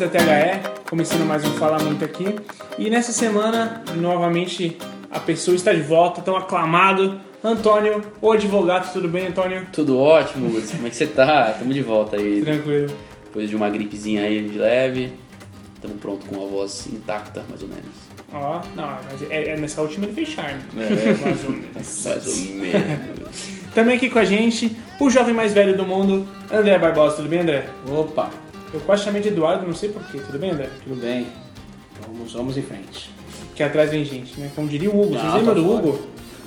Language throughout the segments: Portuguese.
Da THE, começando mais um Fala Muito aqui. E nessa semana, novamente, a pessoa está de volta, tão aclamado, Antônio, o advogado. Tudo bem, Antônio? Tudo ótimo, Lúcio. Como é que você tá? Tamo de volta aí. Tranquilo. Depois de uma gripezinha aí de leve. Tamo pronto com a voz intacta, mais ou menos. Ó, não, mas é, é nessa última ele fez charme. É. Mais ou menos. Mais ou menos. Também aqui com a gente, o jovem mais velho do mundo, André Barbosa. Tudo bem, André? Opa, Eu quase chamei de Eduardo, não sei porquê. Tudo bem, André? tudo bem? Vamos, vamos em frente. Que atrás vem gente, né? Como diria o Hugo. Vocês Não, lembram tá do fora. Hugo?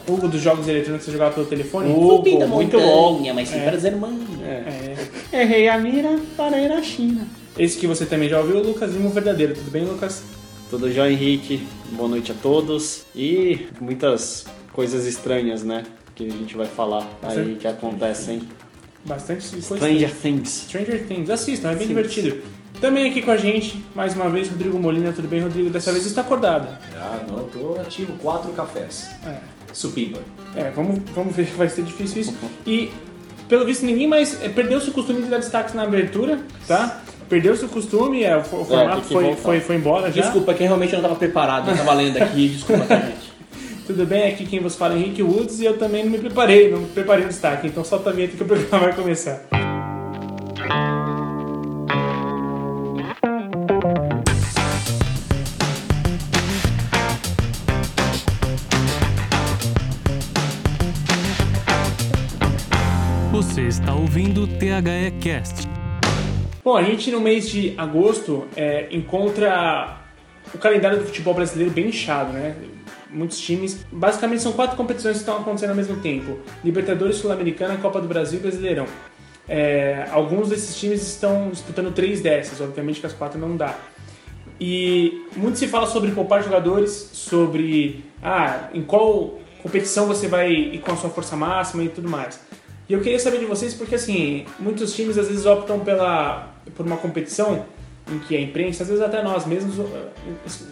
Hugo dos jogos eletrônicos que você jogava pelo telefone? Hugo, muito bom. mas sem É. prazer mano. É. Errei a mira para ir à China. Esse que você também já ouviu, o Lucas Lima, verdadeiro. Tudo bem, Lucas? Tudo jóia, Henrique? Boa noite a todos. E muitas coisas estranhas, né? Que a gente vai falar aí que acontecem. Bastante coisa. Stranger Things. Stranger Things. Assistam, é bem Sim. divertido. Também aqui com a gente, mais uma vez, Rodrigo Molina. Tudo bem, Rodrigo? Dessa vez está acordado. Ah, não, tô ativo quatro cafés. É. Supimpa. É, vamos, vamos ver que vai ser difícil isso. E, pelo visto, ninguém mais é, perdeu-se o costume de dar destaques na abertura, tá? Perdeu-se o costume, é, o, o formato que foi, foi, foi embora já. Desculpa, que realmente eu não tava preparado, eu tava lendo aqui, desculpa, tá, gente? Tudo bem, aqui quem vos fala é Henrique Woods e eu também não me preparei, não preparei o destaque, então solta a vinheta que o programa vai começar. Você está ouvindo o THE Cast. Bom, a gente no mês de agosto é, encontra o calendário do futebol brasileiro bem inchado, né? Muitos times. Basicamente são quatro competições que estão acontecendo ao mesmo tempo: Libertadores, Sul-Americana, Copa do Brasil e Brasileirão. É, alguns desses times estão disputando três dessas, obviamente que as quatro não dá. E muito se fala sobre poupar jogadores, sobre ah, em qual competição você vai ir com a sua força máxima e tudo mais. E eu queria saber de vocês porque assim, muitos times às vezes optam pela por uma competição em que a imprensa, às vezes até nós mesmos eh,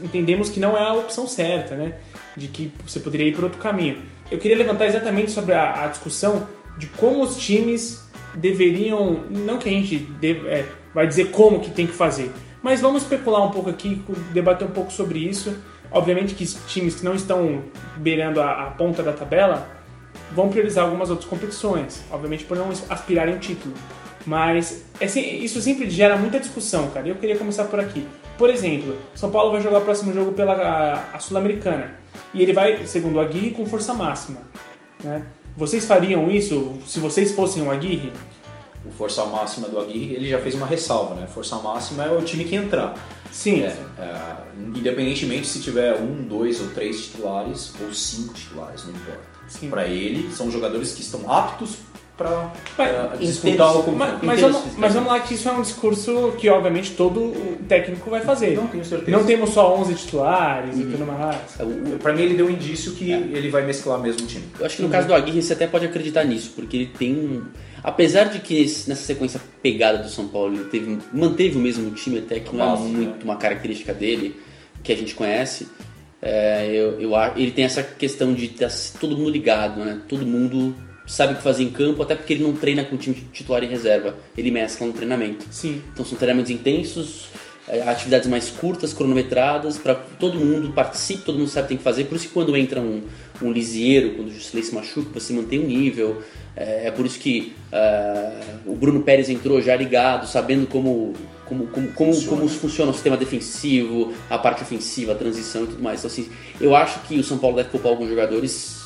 entendemos que não é a opção certa, né? De que você poderia ir por outro caminho. Eu queria levantar exatamente sobre a, a discussão de como os times deveriam, não que a gente deve- é, vai dizer como que tem que fazer, mas vamos especular um pouco aqui, debater um pouco sobre isso. Obviamente que times que não estão beirando a, a ponta da tabela vão priorizar algumas outras competições, obviamente por não aspirarem um título. Mas é isso sempre gera muita discussão, cara. Eu queria começar por aqui. Por exemplo, São Paulo vai jogar o próximo jogo pela Sul-Americana. E ele vai, segundo o Aguirre, com força máxima. Né? Vocês fariam isso se vocês fossem o Aguirre? O força máxima do Aguirre, ele já fez uma ressalva, né? Força máxima é o time que entrar. Sim. É, é, independentemente se tiver um, dois ou três titulares, ou cinco titulares, não importa. Para ele, são jogadores que estão aptos para Mas- disputar o confronto. Mas, mas vamos, mas vamos lá que isso é um discurso que obviamente todo técnico vai fazer. Não tenho certeza. Não temos só 11 titulares e tudo mais. É, Para mim, ele deu um indício que ele vai mesclar mesmo o time. Eu acho que no caso do Aguirre você até pode acreditar nisso, porque ele tem um. Apesar de que nessa sequência pegada do São Paulo ele teve, manteve o mesmo time, até que não é muito uma característica dele, que a gente conhece, é, eu, eu, ele tem essa questão de estar todo mundo ligado, né? Todo mundo sabe o que fazer em campo, até porque ele não treina com o time titular e reserva, ele mescla no treinamento. Sim. Então são treinamentos intensos, é, atividades mais curtas, cronometradas, para todo mundo participe, todo mundo sabe o que tem que fazer. Por isso que quando entra um, um lisieiro, quando o Jusilei se machuca, você mantém um nível. É, é por isso que ah, o Bruno Pérez entrou já ligado, sabendo como, como, como, como, como funciona o sistema defensivo, a parte ofensiva, a transição e tudo mais. Então, assim, eu acho que o São Paulo deve poupar alguns jogadores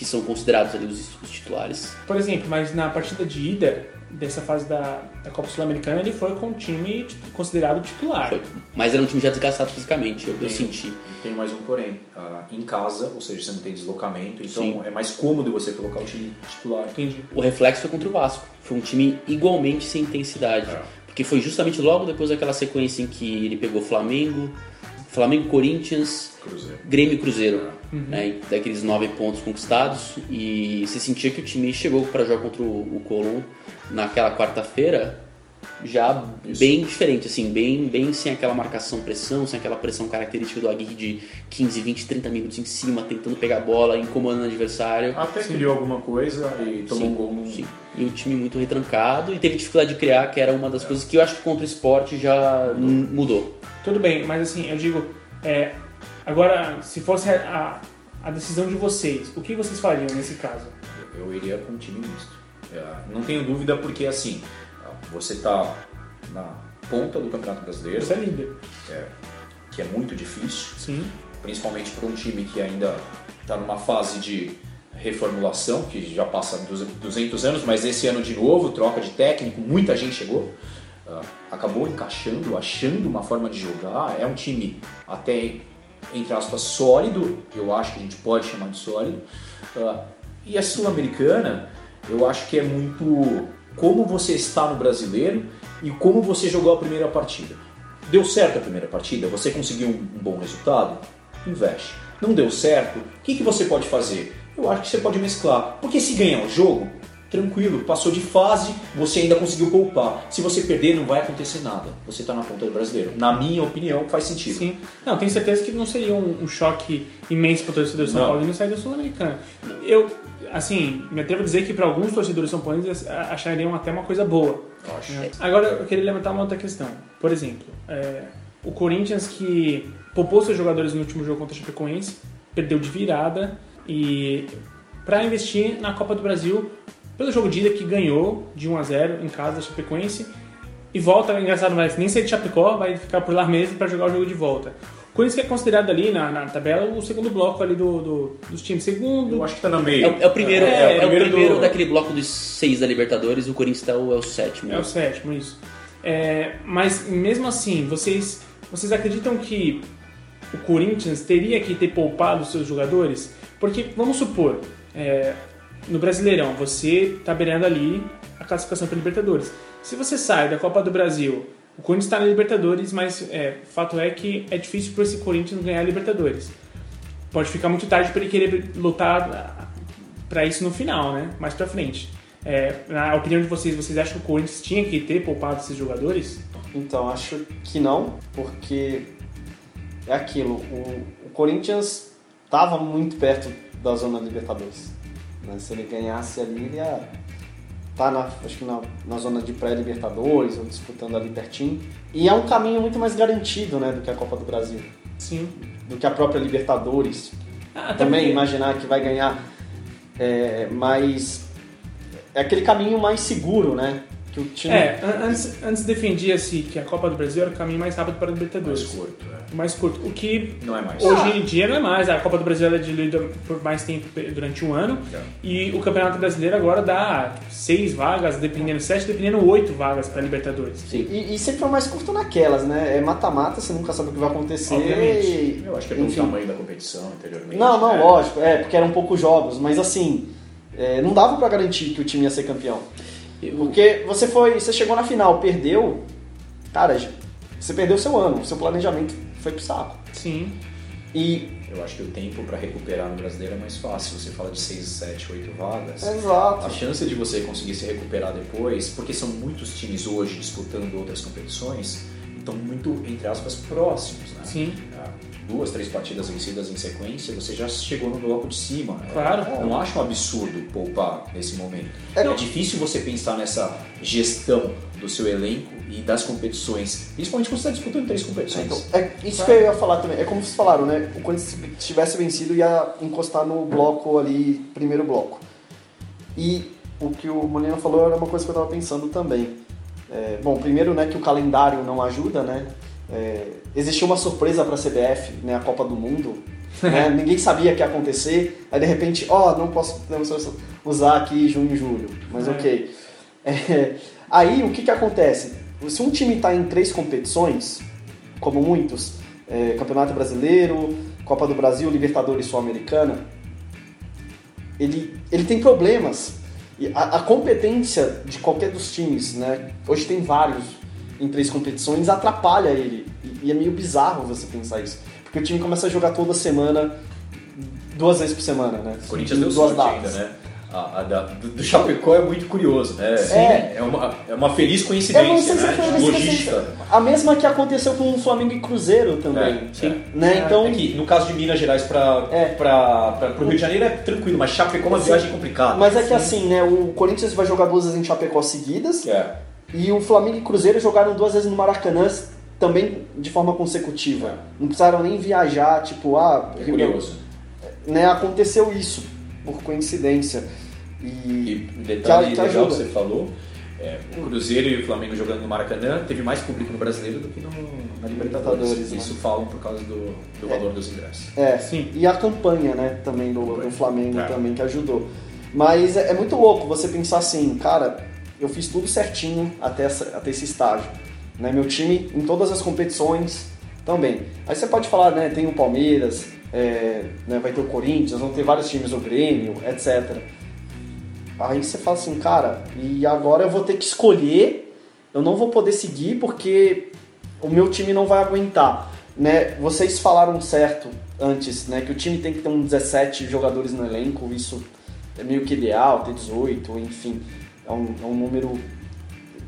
que são considerados ali os, os titulares. Por exemplo, mas na partida de ida dessa fase da, da Copa Sul-Americana ele foi com um time considerado titular. Foi. Mas era um time já desgastado fisicamente, eu, eu senti. Tem mais um porém. Ah, em casa, ou seja, você não tem deslocamento, então Sim. é mais cômodo você colocar o time titular. Entendi. O reflexo foi contra o Vasco. Foi um time igualmente sem intensidade. É. Porque foi justamente logo depois daquela sequência em que ele pegou Flamengo, Flamengo, Corinthians, Cruzeiro. Grêmio e Cruzeiro. Né, daqueles nove pontos conquistados. E você sentia que o time chegou para jogar contra o, o Colón naquela quarta-feira já bem diferente, assim, bem, bem sem aquela marcação pressão, sem aquela pressão característica do Aguirre de 15, 20, 30 minutos em cima, tentando pegar a bola, incomodando o adversário. Até criou alguma coisa e tomou Sim, um gol. sim. E o time muito retrancado e teve dificuldade de criar, que era uma das coisas que eu acho que contra o esporte já mudou. Tudo bem, mas assim, eu digo, é, agora, se fosse a, a, decisão de vocês, o que vocês fariam nesse caso? Eu iria com um time misto. É, não tenho dúvida porque assim, você tá na ponta do Campeonato Brasileiro, Você é líder. é, que é muito difícil, Sim. principalmente para um time que ainda está numa fase de reformulação, que já passa dos 200 anos, mas esse ano de novo, troca de técnico, muita gente chegou, ah, acabou encaixando, achando uma forma de jogar, é um time até, entre aspas, sólido, eu acho que a gente pode chamar de sólido, Ah, e a Sul-Americana, eu acho que é muito como você está no brasileiro e como você jogou a primeira partida. Deu certo a primeira partida? Você conseguiu um bom resultado? Investe. Não deu certo? O que, que você pode fazer? Eu acho que você pode mesclar. Porque se ganhar o jogo, tranquilo, passou de fase, você ainda conseguiu poupar. Se você perder, não vai acontecer nada. Você está na ponta do brasileiro. Na minha opinião, faz sentido. Sim. Não, tenho certeza que não seria um, um choque imenso para o torcedor São Não. Paulino sair da Sul-Americana. Eu, assim, me atrevo a dizer que para alguns torcedores São Paulinos achariam até uma coisa boa. Acho. Agora, eu queria levantar uma outra questão. Por exemplo, é, o Corinthians que poupou seus jogadores no último jogo contra o Chapecoense, perdeu de virada e para investir na Copa do Brasil pelo jogo de ida que ganhou de 1 a 0 em casa da Chapecoense e volta, engraçado, não vai nem sair de Chapecó, vai ficar por lá mesmo para jogar o jogo de volta. O Corinthians que é considerado ali na, na tabela o segundo bloco ali do, do- dos times. Segundo, Eu acho que tá no É, meio. o- é o primeiro, É, é, é o o primeiro, primeiro do- daquele bloco dos seis da Libertadores, o Corinthians tá o- é o sétimo. É o sétimo, isso. É, mas mesmo assim, vocês, vocês acreditam que o Corinthians teria que ter poupado os seus jogadores? Porque, vamos supor, é, no Brasileirão, você está beirando ali a classificação para Libertadores. Se você sai da Copa do Brasil, o Corinthians está na Libertadores, mas é, fato é que é difícil para esse Corinthians ganhar a Libertadores. Pode ficar muito tarde para ele querer lutar para isso no final, né? Mais para frente. É, na opinião de vocês, vocês acham que o Corinthians tinha que ter poupado esses jogadores? Então, acho que não, porque é aquilo, o, o Corinthians estava muito perto da zona Libertadores. né? Se ele ganhasse ali, ele ia estar na, acho que na, na zona de pré-Libertadores, ou disputando ali pertinho. E é um caminho muito mais garantido né, do que a Copa do Brasil, Sim. do que a própria Libertadores. Ah, Também porque- imaginar que vai ganhar é, mais. É aquele caminho mais seguro, né? Que o time. É, an- antes, antes defendia-se que a Copa do Brasil era o caminho mais rápido para a Libertadores. Mais curto, é. O mais curto. O que Não é mais. hoje em dia não é mais. A Copa do Brasil é diluída por mais tempo durante um ano. É. E o Campeonato Brasileiro agora dá seis vagas, dependendo, sete, dependendo, oito vagas para Libertadores. Sim. E, e sempre é mais curto naquelas, né? É mata-mata, você nunca sabe o que vai acontecer. Obviamente. e- Eu acho que é pelo enfim. tamanho da competição anteriormente. Não, não, né? lógico, é, porque eram poucos jogos, mas assim, é, não dava pra garantir que o time ia ser campeão. Eu- Porque você foi, você chegou na final, perdeu, cara, você perdeu seu ano, seu planejamento foi pro saco. Sim. E, Eu acho que o tempo para recuperar no brasileiro é mais fácil. Você fala de 6, 7, 8 vagas. exato. A chance de você conseguir se recuperar depois, porque são muitos times hoje disputando outras competições, estão muito, entre aspas, próximos. Né? Sim. Ah, Duas, três partidas vencidas em sequência, você já chegou no bloco de cima. É, Claro. Não acho um absurdo poupar nesse momento. É, É, difícil você pensar nessa gestão do seu elenco e das competições, principalmente quando você está disputando três competições. Então, é isso que eu ia falar também. É como vocês falaram, né? O Corinthians se tivesse vencido ia encostar no bloco ali, primeiro bloco. E o que o Molina falou era uma coisa que eu estava pensando também. É, bom, primeiro, né, que o calendário não ajuda, né? É, existiu uma surpresa para a CBF, né, a Copa do Mundo. né? Ninguém sabia que ia acontecer. Aí de repente, ó, não posso usar aqui junho e julho, mas É. ok. É, aí o que que acontece? Se um time está em três competições, como muitos, é, Campeonato Brasileiro, Copa do Brasil, Libertadores Sul-Americana, ele, ele tem problemas. E a, a competência de qualquer dos times, né? Hoje tem vários em três competições, atrapalha ele. E, é meio bizarro você pensar isso. Porque o time começa a jogar toda semana, duas vezes por semana, né? O Corinthians deu duas sorte datas. ainda, né? a- a da- do, do Chapecó é muito curioso, né? É. É uma, é uma feliz Eu não coincidência, sei se né? foi feliz Logística. coincidência. A mesma que aconteceu com o Flamengo e Cruzeiro também. É, sim. Né? Então, É que no caso de Minas Gerais para É. o Rio de Janeiro é tranquilo, mas Chapecó é uma viagem complicada. mas é que assim, né? O Corinthians vai jogar duas vezes em Chapecó seguidas. É. E o Flamengo e Cruzeiro jogaram duas vezes no Maracanã também de forma consecutiva. Não precisaram nem viajar, tipo, ah, É Rio- curioso. né, aconteceu isso por coincidência. E, E detalhe Que- que legal que você falou, é, o Cruzeiro e o Flamengo jogando no Maracanã teve mais público no Brasileiro do que no, na Libertadores. Libertadores, né? Isso falam por causa do, do valor dos ingressos. é, Sim. e a campanha, né, também do, do Flamengo É. também que ajudou. Mas é, é muito louco você pensar assim, cara, eu fiz tudo certinho até, essa- até esse estágio. Né? Meu time em todas as competições também. Aí você pode falar, né, tem o Palmeiras, é, né, vai ter o Corinthians, vão ter vários times, o Grêmio, etc. Aí você fala assim, cara, e agora eu vou ter que escolher, eu não vou poder seguir porque o meu time não vai aguentar. Né? Vocês falaram certo antes, né, que o time tem que ter uns 17 jogadores no elenco, isso é meio que ideal, ter 18, enfim, é um, é um número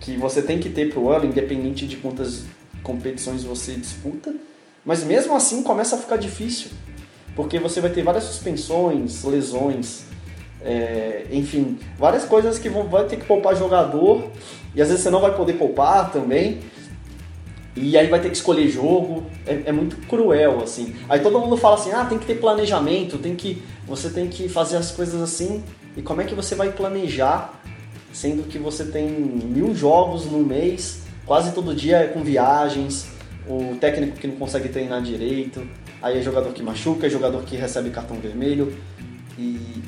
que você tem que ter pro ano, independente de quantas competições você disputa. Mas mesmo assim começa a ficar difícil, porque você vai ter várias suspensões, lesões, é, enfim, várias coisas que vão, vai ter que poupar jogador e às vezes você não vai poder poupar também. E aí vai ter que escolher jogo, é, é muito cruel assim. Aí todo mundo fala assim, ah, tem que ter planejamento, tem que, você tem que fazer as coisas assim. E como é que você vai planejar, sendo que você tem mil jogos no mês, quase todo dia é com viagens, o técnico que não consegue treinar direito, aí é jogador que machuca, é jogador que recebe cartão vermelho e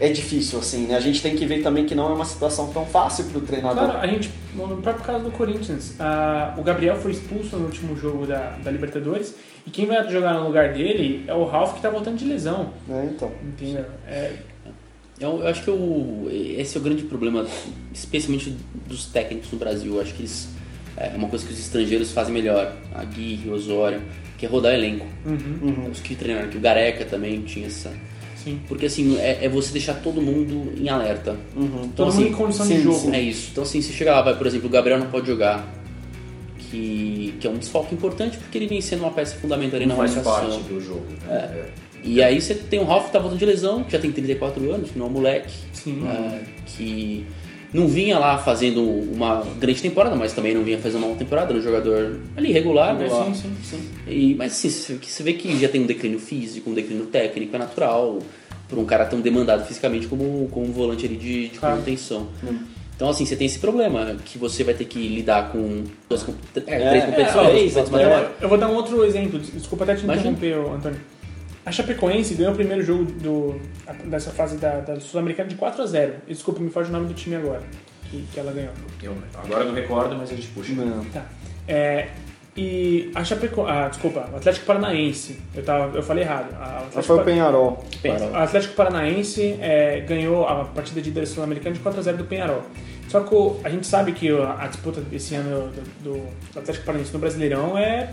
é difícil assim, né? A gente tem que ver também que não é uma situação tão fácil para o treinador. Claro, a gente, no próprio caso do Corinthians, a- o Gabriel foi expulso no último jogo da, da Libertadores e quem vai jogar no lugar dele é o Ralf que tá voltando de lesão. né? Então, Entendeu? É, Eu, eu acho que o, esse é o grande problema, especialmente dos técnicos no Brasil. Eu acho que eles, é uma coisa que os estrangeiros fazem melhor, a Gui, Osório, que é rodar elenco. uhum, Os que treinaram aqui, o Gareca também tinha essa. sim. Porque assim, é, é você deixar todo mundo em alerta. uhum. Então, Todo assim, mundo em condição sim, de jogo. É isso. Então assim, se chegar lá, vai, por exemplo, o Gabriel não pode jogar, que, que é um desfalque importante porque ele vem sendo uma peça fundamental ali na Faz parte do jogo. né? E aí você tem o Ralf que tá voltando de lesão, que já tem 34 anos, que não é um moleque, Sim. é, que não vinha lá fazendo uma grande temporada, mas também não vinha fazendo uma boa temporada, era um jogador ali regular, né? Sim, sim, sim. E, mas assim, você vê que já tem um declínio físico, um declínio técnico, é natural, por um cara tão demandado fisicamente como, como um volante ali de, de Claro. contenção. Então, assim, você tem esse problema, que você vai ter que lidar com duas, com- é, três competições, é, é, competições é. maiores. Eu vou dar um outro exemplo, des- desculpa até te interromper, Antônio. A Chapecoense ganhou o primeiro jogo do, dessa fase da, da Sul-Americana de 4 a 0 E, Desculpa, me foge o nome do time agora que, que ela ganhou. Eu agora não recordo, mas a gente puxa. Não. Tá. É, e a Chapecoense, ah, desculpa, o Atlético Paranaense, eu, tava, eu falei errado. Atlético foi o Pa- Penharol. O Atlético Paranaense é, ganhou a partida de líder sul-americana de 4x0 do Penharol. Só que o- a gente sabe que a, disputa desse ano do, do- do Atlético Paranaense no Brasileirão é,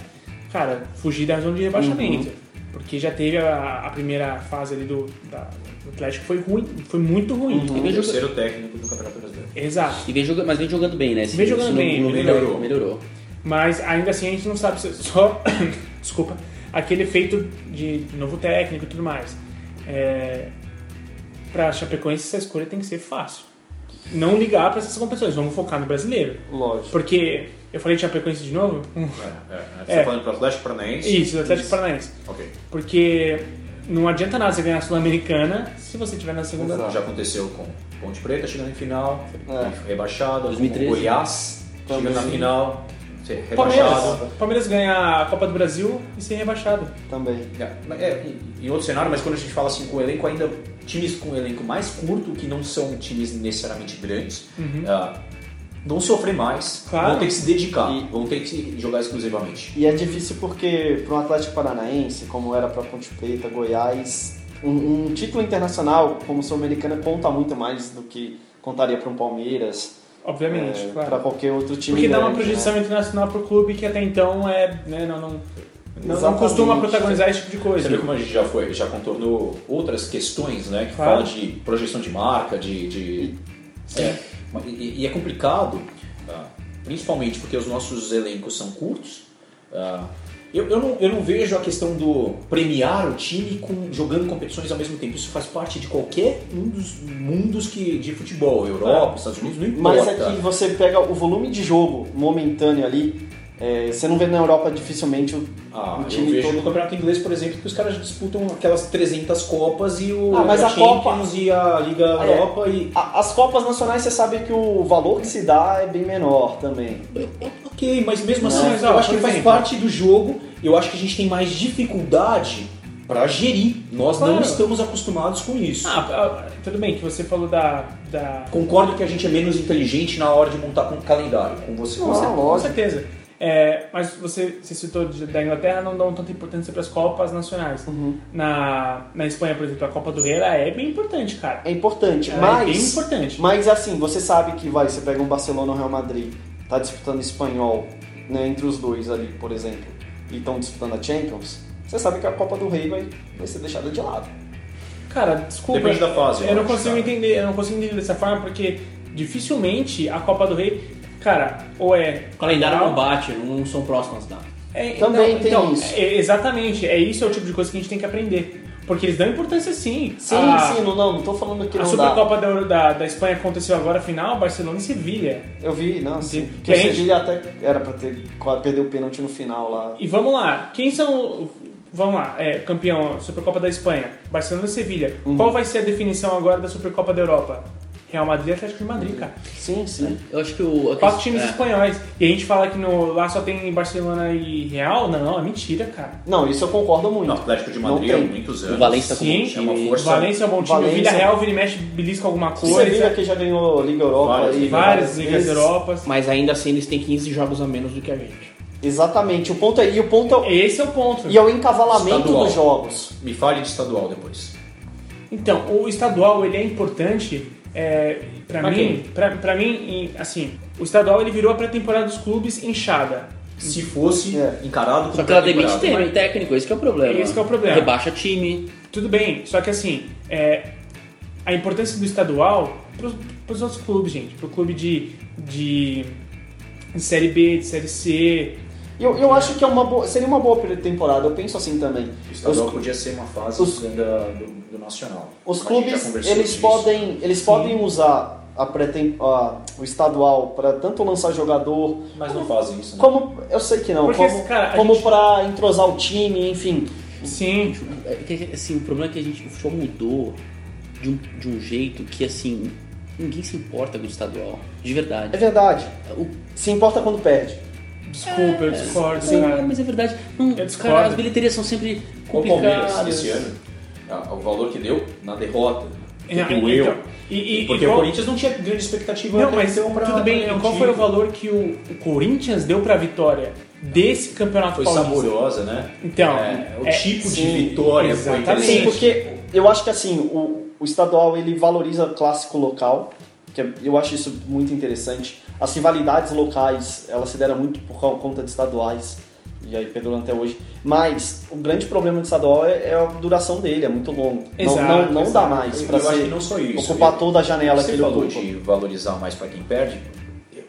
cara, fugir da zona de rebaixamento. Porque já teve a, a primeira fase ali do, da- do Atlético, foi ruim, foi muito ruim. E O vem jogando- terceiro técnico do Campeonato Brasileiro. Exato. E vem jogando, mas vem jogando bem, né? Esse- Vem jogando bem, não- não melhorou. melhorou. Mas ainda assim a gente não sabe se só. desculpa. Aquele efeito de novo técnico e tudo mais. É, pra Chapecoense, essa escolha tem que ser fácil. Não ligar para essas competições, vamos focar no brasileiro. Lógico. Porque eu falei de Chapecoense de novo? Hum, É, é. Você É. tá falando pro Atlético Paranaense? Isso, do Atlético Paranaense. Ok. Porque não adianta nada você ganhar a Sul-Americana se você estiver na segunda. Exato. Já aconteceu com Ponte Preta chegando em final, É. rebaixado, 2013. com Goiás chegando na final, ser Palmeiras. Palmeiras ganha a Copa do Brasil e ser rebaixado. Também. É, é, em- outro cenário, mas quando a gente fala assim com elenco ainda, times com elenco mais curto, que não são times necessariamente grandes, ah, vão sofrer mais, Claro. vão ter que se dedicar, E- vão ter que jogar exclusivamente. E é difícil porque para um Atlético Paranaense, como era para Ponte Preta, Goiás, um, um título internacional como Sul-Americana conta muito mais do que contaria para um Palmeiras, Obviamente, é, claro. para qualquer outro time. Porque dá uma grande, projeção né? internacional pro clube que até então é. Né, não, não, não, não costuma protagonizar esse tipo de Você coisa. vê como a gente já foi, já contornou outras questões, né? Que Claro. fala de projeção de marca, de. de é, e, e é complicado, ah, principalmente porque os nossos elencos são curtos. ah, eu, eu, não, eu não vejo a questão do premiar o time com, jogando competições ao mesmo tempo. Isso faz parte de qualquer um dos mundos que, de futebol, Europa, Estados Unidos, não importa. Mas é que você pega o volume de jogo momentâneo ali, é, você não vê na Europa dificilmente o, Ah, o eu time vejo todo. no Campeonato Inglês, por exemplo, que os caras disputam aquelas 300 Copas e o Ah, mas a Copa- e a Liga É. Europa e... A- As Copas Nacionais você sabe que o valor que se dá é bem menor também. Ok, mas mesmo assim, ó, eu acho que faz parte do jogo. Eu acho que a gente tem mais dificuldade para gerir. Nós não Claro. estamos acostumados com isso. Ah, ah, tudo bem que você falou da. da... Concordo que a gente é menos inteligente na hora de montar com calendário. Com você, Não, com você. Com certeza. É, mas você, você citou de- da Inglaterra, não dão tanta importância para as Copas nacionais. Uhum. Na, na Espanha, por exemplo, a Copa do Rei ela é bem importante, cara. É importante, Ela é bem mas, importante. mas assim, você sabe que vai, você pega um Barcelona ou Real Madrid, tá disputando espanhol né, entre os dois ali, por exemplo, e estão disputando a Champions, você sabe que a Copa do Rei vai, vai ser deixada de lado. Cara, desculpa. Depende da fase, Eu eu não consigo entender, eu não consigo entender dessa forma porque dificilmente a Copa do Rei, cara, ou é. O calendário não bate, não são próximas datas. É, Também tem então, isso. é, exatamente, é isso é o tipo de coisa que a gente tem que aprender. Porque eles dão importância sim. Sim, a, sim, não, não, não tô falando que A não dá. Supercopa da, da, da Espanha aconteceu agora, final, Barcelona e Sevilha. Eu vi, não, sim. Que Que a o gente- Sevilha até era pra ter quase perder o pênalti no final lá. E vamos lá, quem são. Vamos lá, é, campeão, Supercopa da Espanha, Barcelona e Sevilha. Uhum. Qual vai ser a definição agora da Supercopa da Europa? Real Madrid e Atlético de Madrid, cara. Sim, sim. Eu acho que o. Quatro times é. espanhóis. E a gente fala que no, lá só tem Barcelona e Real? Não, é mentira, cara. Não, isso eu concordo muito. No Atlético de Não Madrid há muitos anos. O Valência Sim, bom é uma time. força. Valência é um bom time, Valência- o Vila Real, vira e mexe, belisca alguma O coisa. Sevilha que já ganhou Liga Europa Várias, aí, Várias ligas vezes. Europas. Mas ainda assim eles têm 15 jogos a menos do que a gente. Exatamente. O ponto é, e o ponto é, Esse é o ponto. e é o encavalamento Estadual. dos jogos. Me fale de estadual depois. Então, o estadual ele é importante é, para Pra mim, pra, pra mim, assim, o estadual ele virou a pré-temporada dos clubes inchada. Se fosse É. encarado como Só que ela demite tem- técnico, esse que é o problema. Esse que é o problema. Rebaixa time. Tudo bem, só que assim, é, a importância do estadual para os outros clubes, gente, pro clube de, de, de série B, de série C. Eu, eu acho que é uma boa, seria uma boa temporada, eu penso assim também. O estadual Os, podia ser uma fase os- da- do, do nacional. os clubes, eles podem, eles podem usar a pré a, o estadual para tanto lançar jogador, Mas não fazem isso, né? como eu sei que não, Porque, como, cara, a como gente- para entrosar o time, enfim. Sim, É assim, o problema é que a gente, o futebol mudou de um, de um jeito que, assim, ninguém se importa com o estadual. De É verdade. verdade. O, Se importa quando perde. Desculpa, eu discordo, sim, cara. mas é verdade. Não, Eu discordo. cara, as bilheterias são sempre O Palmeiras, complicadas. esse ano, a- o valor que deu na derrota, que É, doeu. então, e, e, porque e qual- o Corinthians não tinha grande expectativa Não, até mas pra- tudo bem, pra qual foi o valor que o, o Corinthians deu pra vitória desse campeonato Foi paulista? saborosa, né? Então, É, o é, tipo de sim, vitória foi exatamente. Sim, interessante. porque eu acho que assim, o, o estadual ele valoriza o clássico local, que é- eu acho isso muito interessante. As rivalidades locais, elas se deram muito por co- conta de estaduais, e aí perduram até hoje. Mas o grande problema do estadual é, é a duração dele, é muito longo. Não- Exato, não não, dá exato. mais acho ser- não só isso. ocupar Eu- toda a janela que ele falou ocupa. de valorizar mais para quem perde.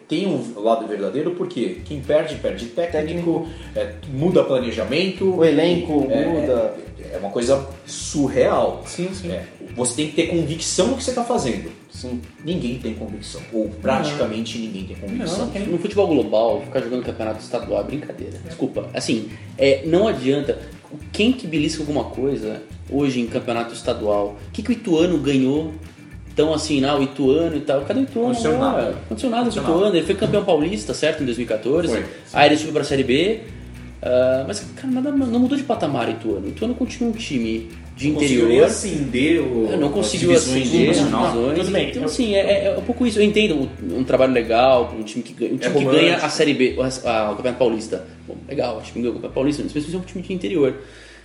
Tem um lado verdadeiro porque quem perde, perde técnico, é, muda planejamento. O elenco é, muda. É, é uma coisa surreal. Sim, sim. É, você tem que ter convicção no que você está fazendo. Sim. Ninguém tem convicção. Ou praticamente ninguém tem convicção. Não, tem. No futebol global, ficar jogando campeonato estadual é brincadeira. Desculpa. Assim, é, não adianta. Quem que belisca alguma coisa hoje em campeonato estadual? O que, que o Ituano ganhou? Então, assim, ah, o Ituano e tal. Cadê o Ituano? Aconteceu nada. Aconteceu nada com o Ituano. Ele foi campeão paulista, certo? Em 2014. Foi. Aí ele subiu pra Série B. Ah, mas, cara, nada, não mudou de patamar o Ituano. O Ituano continua um time de Conseguiu interior. acender o, É, não conseguiu acender divisões. tudo bem. Então, Eu- assim, é, é um pouco isso. Eu entendo um, trabalho legal para um time que ganha, um time que romântico. ganha a Série B, o, a- o Campeonato Paulista. Bom, legal, o time que ganhou o Campeonato Paulista, mas precisa ser um time de interior.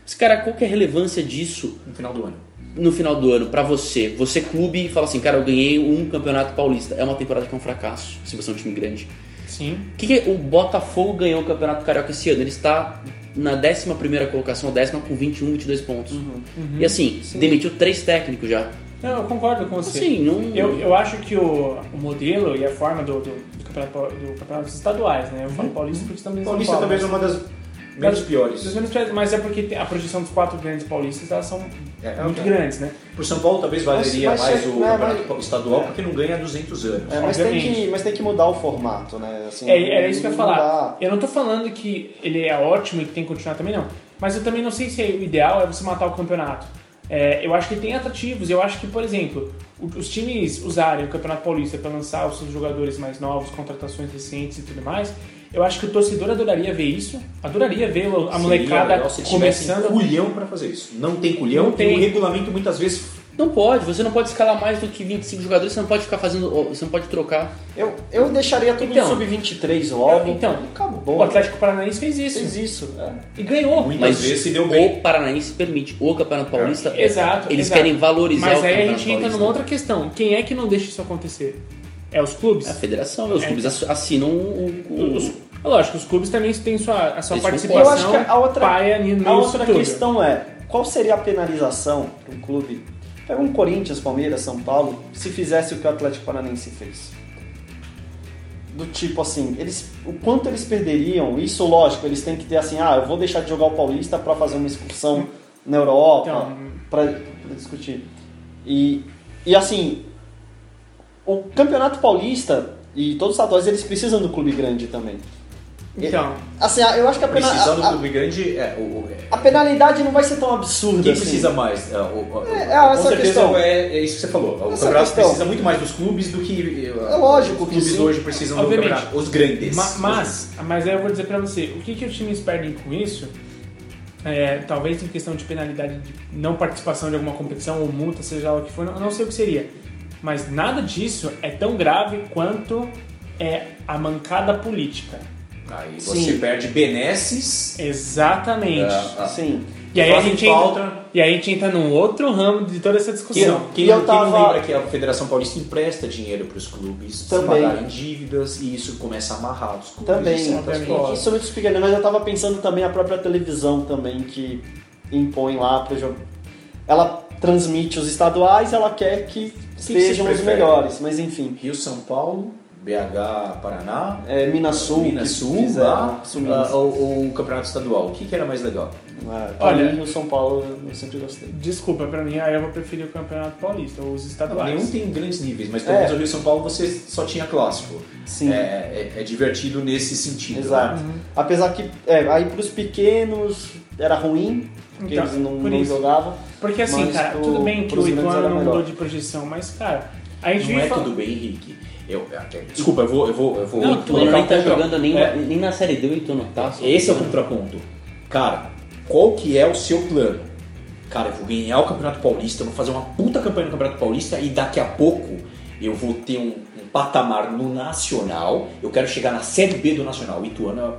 Mas, cara, qual que é a relevância disso No final do ano. no final do ano pra você? Você, clube, e fala assim, cara, eu ganhei um Campeonato Paulista. É uma temporada que é um fracasso, se você é um time grande. Sim. O que, que é- o Botafogo ganhou o Campeonato Carioca esse ano? Ele está na 11 primeira colocação, décima com 21, 22 pontos. Uhum. E assim, demitiu três técnicos já. Não, eu concordo com você. Assim, não... Eu, eu acho que o, o modelo e a forma do, do, do campeonato, do campeonato estaduais, né? Eu falo paulista porque estamos em São Paulista Paulo. talvez é uma das menos piores. Dos menos piores, mas é porque a projeção dos quatro grandes paulistas elas são É, é, muito é. grandes, né? Por São Paulo talvez valeria Mas- mas mais o né, campeonato mas- estadual porque não ganha há 200 anos. É, mas, tem que, mas tem que mudar o formato, né? Assim, É, era isso que eu ia falar. Eu não tô falando que ele é ótimo e que tem que continuar também, não. Mas eu também não sei se o ideal é você matar o campeonato. É, eu acho que tem atrativos. Eu acho que, por exemplo, os times usarem o Campeonato Paulista para lançar os seus jogadores mais novos, contratações recentes e tudo mais, eu acho que o torcedor adoraria ver isso. Adoraria ver a Seria molecada legal se tivessem começando. culhão pra fazer isso. Não tem culhão Não tem. e o regulamento muitas vezes Não pode, você não pode escalar mais do que 25 jogadores, você não pode ficar fazendo. Você não pode trocar. Eu, eu deixaria tudo Então. no sub-23 logo. Então, acabou. O Atlético Paranaense fez isso. fez isso. é. E ganhou. muitas Mas vezes se deu bem. o Paranaense permite. O Campeonato Paulista. Exato. Eles exato. querem valorizar Mas o aí a gente entra numa outra questão. Quem é que não deixa isso acontecer? É os clubes? A federação, os É. clubes ass- assinam o. o- Os- é lógico, os clubes também têm sua, a sua Eles participação. Eu acho que a outra, paia a outra questão é, qual seria a penalização para um clube, pega um Corinthians, Palmeiras, São Paulo, se fizesse o que o Atlético Paranaense fez? Do tipo assim, eles, o quanto eles perderiam, isso lógico, eles têm que ter assim, ah, eu vou deixar de jogar o Paulista para fazer uma excursão na Europa, Então, para discutir. E, e assim, o Campeonato Paulista e todos os estaduais, eles precisam do clube grande também. Então Assim, eu acho que a, pena, Precisando do a, clube grande, é, o, o- é, a penalidade não vai ser tão absurda Quem assim. precisa mais? É, o- É, é, com essa certeza questão. é, é isso que você falou. O Essa campeonato questão. precisa muito mais dos clubes do que uh, É lógico os que clubes sim. hoje precisam Obviamente. do campeonato. Os grandes. ma- mas, mas aí eu vou dizer pra você, o que, que os times perdem com isso? É, talvez em questão de penalidade de não participação de alguma competição ou multa, seja lá o que for, eu não sei o que seria. Mas nada disso é tão grave quanto é a mancada política. Aí você Sim. perde benesses. Exatamente. ah, ah, Sim. E aí, a gente entra, e aí a gente entra num outro ramo de toda essa Quem, discussão. quem, E eu quem não tava- lembra que a Federação Paulista empresta dinheiro para os clubes Também. pagarem dívidas e isso começa a amarrar os clubes. Também. Isso é muito pequeno, mas eu tava pensando também a própria televisão também que impõe lá jogo. Ela transmite os estaduais, ela quer que que sejam você os melhores, mas enfim. Rio, São Paulo, BH, Paraná, É, Minas Sul, Minas Sul, fizeram, lá, Sul Minas. ah, ou, ou o campeonato estadual. O que, que era mais legal? É, pra Olha- mim, o São Paulo eu sempre gostei. Desculpa, pra mim aí eu vou preferir o Campeonato Paulista, ou os estaduais. Nenhum tem grandes níveis, mas pelo É. menos o Rio São Paulo você só tinha clássico. Sim. É, é- é divertido nesse sentido. Exato. né? Apesar que, é, aí pros pequenos era ruim, porque Então, eles não, por não jogavam. Porque assim, cara, pro- tudo bem que o Ituano não mudou de projeção, mas, cara, a gente Não é fal- tudo bem, Henrique. Eu, até- desculpa, eu vou. Eu vou, eu vou Não, o colocar Ituano nem um tá jogando nem, É, nem na Série D, o Ituano tá. só Esse é o contraponto. Cara, qual que é o seu plano? Cara, eu vou ganhar o Campeonato Paulista, eu vou fazer uma puta campanha no Campeonato Paulista e daqui a pouco eu vou ter um, um patamar no Nacional. Eu quero chegar na Série B do Nacional. Ituano,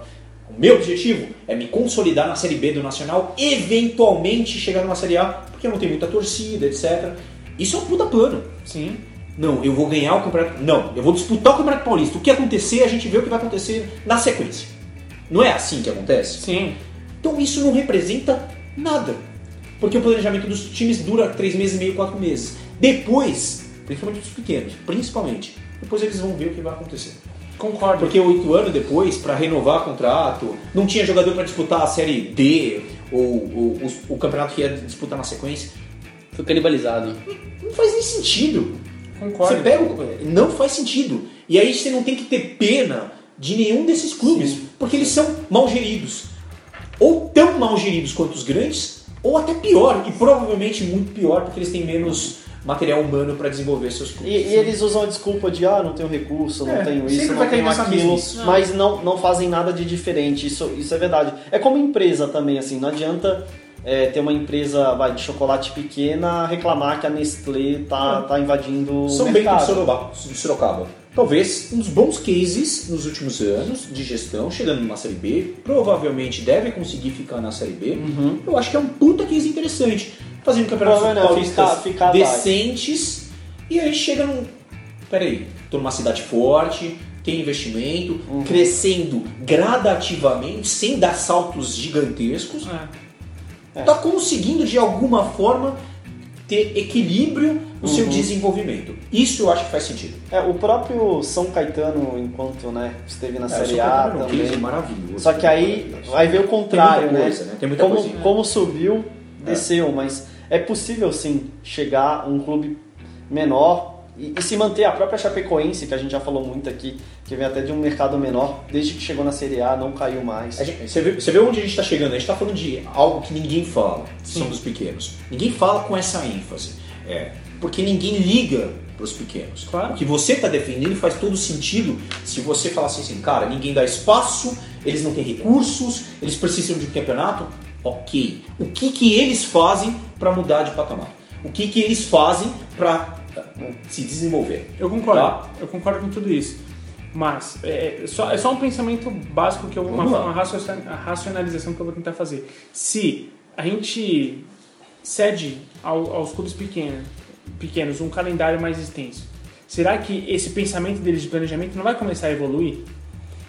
o meu objetivo é me consolidar na Série B do Nacional, eventualmente chegar numa Série A, porque eu não tenho muita torcida, etc. Isso é um puta plano. Sim. Não, eu vou ganhar o Campeonato. Não, eu vou disputar o Campeonato Paulista. O que acontecer, a gente vê o que vai acontecer na sequência. Não é assim que acontece? Sim. Então isso não representa nada. Porque o planejamento dos times dura três meses e meio, quatro meses. Depois, principalmente os pequenos, principalmente, depois eles vão ver o que vai acontecer. Concordo. Porque o Ituano depois, para renovar contrato, não tinha jogador para disputar a Série D ou, ou os- o campeonato que ia disputar na sequência. Foi canibalizado. Não faz nem sentido. Concordo. Você pega, o- não faz sentido. E aí você não tem que ter pena de nenhum desses clubes, porque eles são mal geridos. Ou tão mal geridos quanto os grandes, ou até pior, e provavelmente muito pior, porque eles têm menos material humano para desenvolver seus E, clubes. e eles usam a desculpa de, ah, não tenho recurso, não É, tenho isso, não tenho aquilo, mas não, não fazem nada de diferente, isso, isso é verdade. É como empresa também, assim, não adianta é, ter uma empresa vai, de chocolate pequena reclamar que a Nestlé tá, tá invadindo o São bem mercado. de Sorocaba, de Sorocaba. Talvez uns bons cases nos últimos anos de gestão, chegando numa Série B, provavelmente deve conseguir ficar na Série B. Uhum. Eu acho que é um puta case interessante. Fazendo campeonatos Provavelmente, paulistas decentes e aí chega num. Peraí, tô numa cidade forte, tem investimento, crescendo gradativamente, sem dar saltos gigantescos, É. está conseguindo de alguma forma ter equilíbrio no seu Uhum. desenvolvimento. Isso eu acho que faz sentido. É, o próprio São Caetano, enquanto né, esteve na É, Série A Caetano é também. maravilhoso. Só que aí vai ver o contrário, né? coisa, né? Tem muita como, coisinha. como subiu, desceu, mas é possível sim chegar a um clube menor e, e se manter a própria Chapecoense, que a gente já falou muito aqui, que vem até de um mercado menor, desde que chegou na Série A não caiu mais. Gente- você, vê, você vê onde a gente está chegando? A gente está falando de algo que ninguém fala, são dos pequenos. Ninguém fala com essa ênfase. É, porque ninguém liga para os pequenos. Claro. O que você está defendendo faz todo sentido se você falar assim, assim, cara, ninguém dá espaço, eles não têm recursos, eles precisam de um campeonato. Ok. O que, que eles fazem para mudar de patamar? O que, que eles fazem para se desenvolver? Eu concordo, Tá. eu concordo com tudo isso. Mas é, é só, é só um pensamento básico, que eu, uma, uma racionalização que eu vou tentar fazer. Se a gente cede ao- aos clubes pequenos, pequenos um calendário mais extenso, será que esse pensamento deles de planejamento não vai começar a evoluir?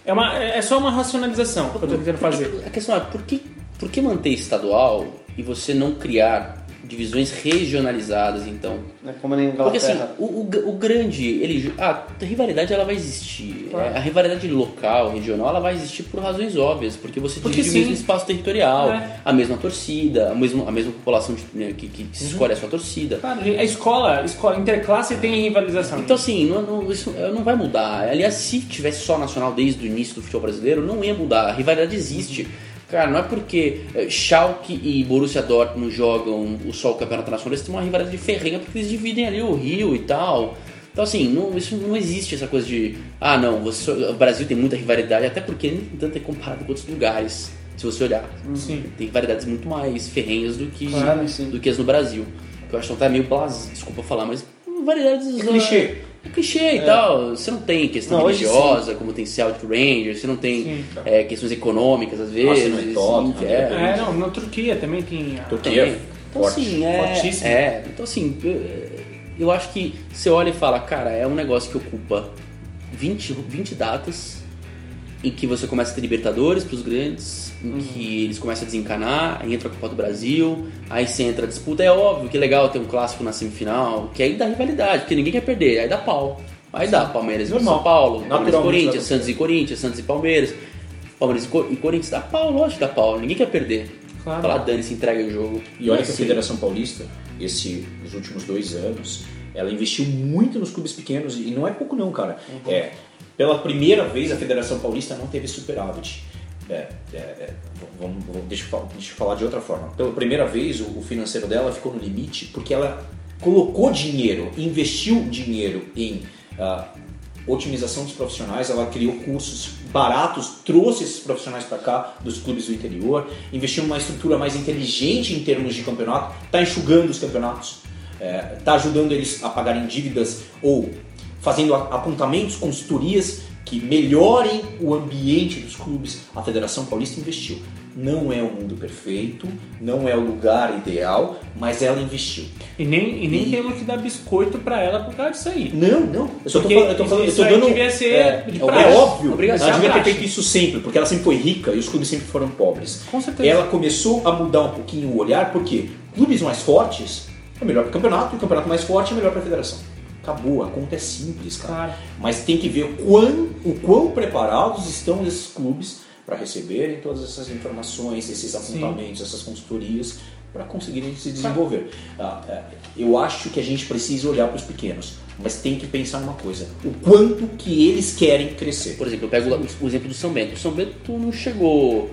É, uma, é só uma racionalização que eu estou tentando fazer. A questão é, por que, por que manter estadual e você não criar divisões regionalizadas, então? Né, Como na Porque assim, Inglaterra. o, o, o grande, ele, a rivalidade ela vai existir. Claro. É, A rivalidade local, regional, ela vai existir por razões óbvias, porque você Porque divide o sim. mesmo espaço territorial, É. a mesma torcida, a mesma, a mesma população de- né, que, que Uhum. se escolhe a sua torcida. Claro, a escola, a escola interclasse tem rivalização. Então, assim, não, não- isso eh, não vai mudar. Aliás, se tivesse só nacional desde o início do futebol brasileiro, não ia mudar. A rivalidade existe. Cara, não é porque eh, Schalke e Borussia Dortmund jogam o o campeonato nacional, eles têm uma rivalidade ferrenha porque eles dividem ali o Rio e tal. Então, assim, não, isso não existe essa coisa de, ah, não, você, o Brasil tem muita rivalidade, até porque nem tanto é comparado com outros lugares, se você olhar. Sim. Tem rivalidades muito mais ferrenhas do que, Claro, do que as no Brasil. Que eu acho que tá meio blasé, desculpa falar, mas variedades. É clichê. É clichê e tal. Você não tem questão Não, religiosa, como tem Celtic Rangers, você não tem Sim. é, questões econômicas às vezes. Arsenal e Tottenham, sim, é, É, não, na Turquia também tem. a- Turquia também. Então, forte. assim, é, fortíssimo. é. Então, assim, eu, eu acho que você olha e fala, cara, é um negócio que ocupa 20, 20 datas em que você começa a ter Libertadores pros grandes, em Uhum. que eles começam a desencanar, aí entra a Copa do Brasil, aí você entra a disputa. É óbvio que é legal ter um clássico na semifinal, que aí dá rivalidade, porque ninguém quer perder, aí dá pau. Aí dá Palmeiras e Normal. São Paulo, Palmeiras e Corinthians, Santos e Corinthians, Santos e Palmeiras. Palmeiras e Co- e Corinthians dá pau, lógico que dá pau, ninguém quer perder. Claro. Fala, Dani, se entrega o jogo. E olha que a Assim, Federação Paulista, esse, nos últimos dois anos, ela investiu muito nos clubes pequenos e não é pouco não, cara. É, pela primeira vez a Federação Paulista não teve superávit. É, é, é, vamos, vamos- deixa, eu, deixa eu falar de outra forma. Pela primeira vez o, o financeiro dela ficou no limite porque ela colocou dinheiro, investiu dinheiro em ah, otimização dos profissionais, ela criou cursos baratos, trouxe esses profissionais para cá dos clubes do interior, investiu numa estrutura mais inteligente em termos de campeonato, está enxugando os campeonatos, está ajudando eles a pagarem dívidas ou fazendo apontamentos, consultorias que melhorem o ambiente dos clubes. A Federação Paulista investiu. Não é o mundo perfeito, não é o lugar ideal, mas ela investiu. E nem, e nem E- temos que dar biscoito pra ela por causa disso aí. Não, não. Eu só tô Porque falando, eu tô falando, eu isso tô aí dando. devia ser é, de é praxe. óbvio. Obrigação. Ela devia ter feito isso sempre, porque ela sempre foi rica e os clubes sempre foram pobres. Com certeza. Ela começou a mudar um pouquinho o olhar, porque clubes mais fortes é melhor para o campeonato e o campeonato mais forte é melhor para a federação. Acabou, a conta é simples, cara. Claro. Mas tem que ver o quão, o quão preparados estão esses clubes para receberem todas essas informações, esses apontamentos, essas consultorias, para conseguirem se desenvolver. Ah, é, eu acho que a gente precisa olhar para os pequenos, mas tem que pensar numa coisa: o quanto que eles querem crescer. Por exemplo, eu pego o exemplo do São Bento. O São Bento não chegou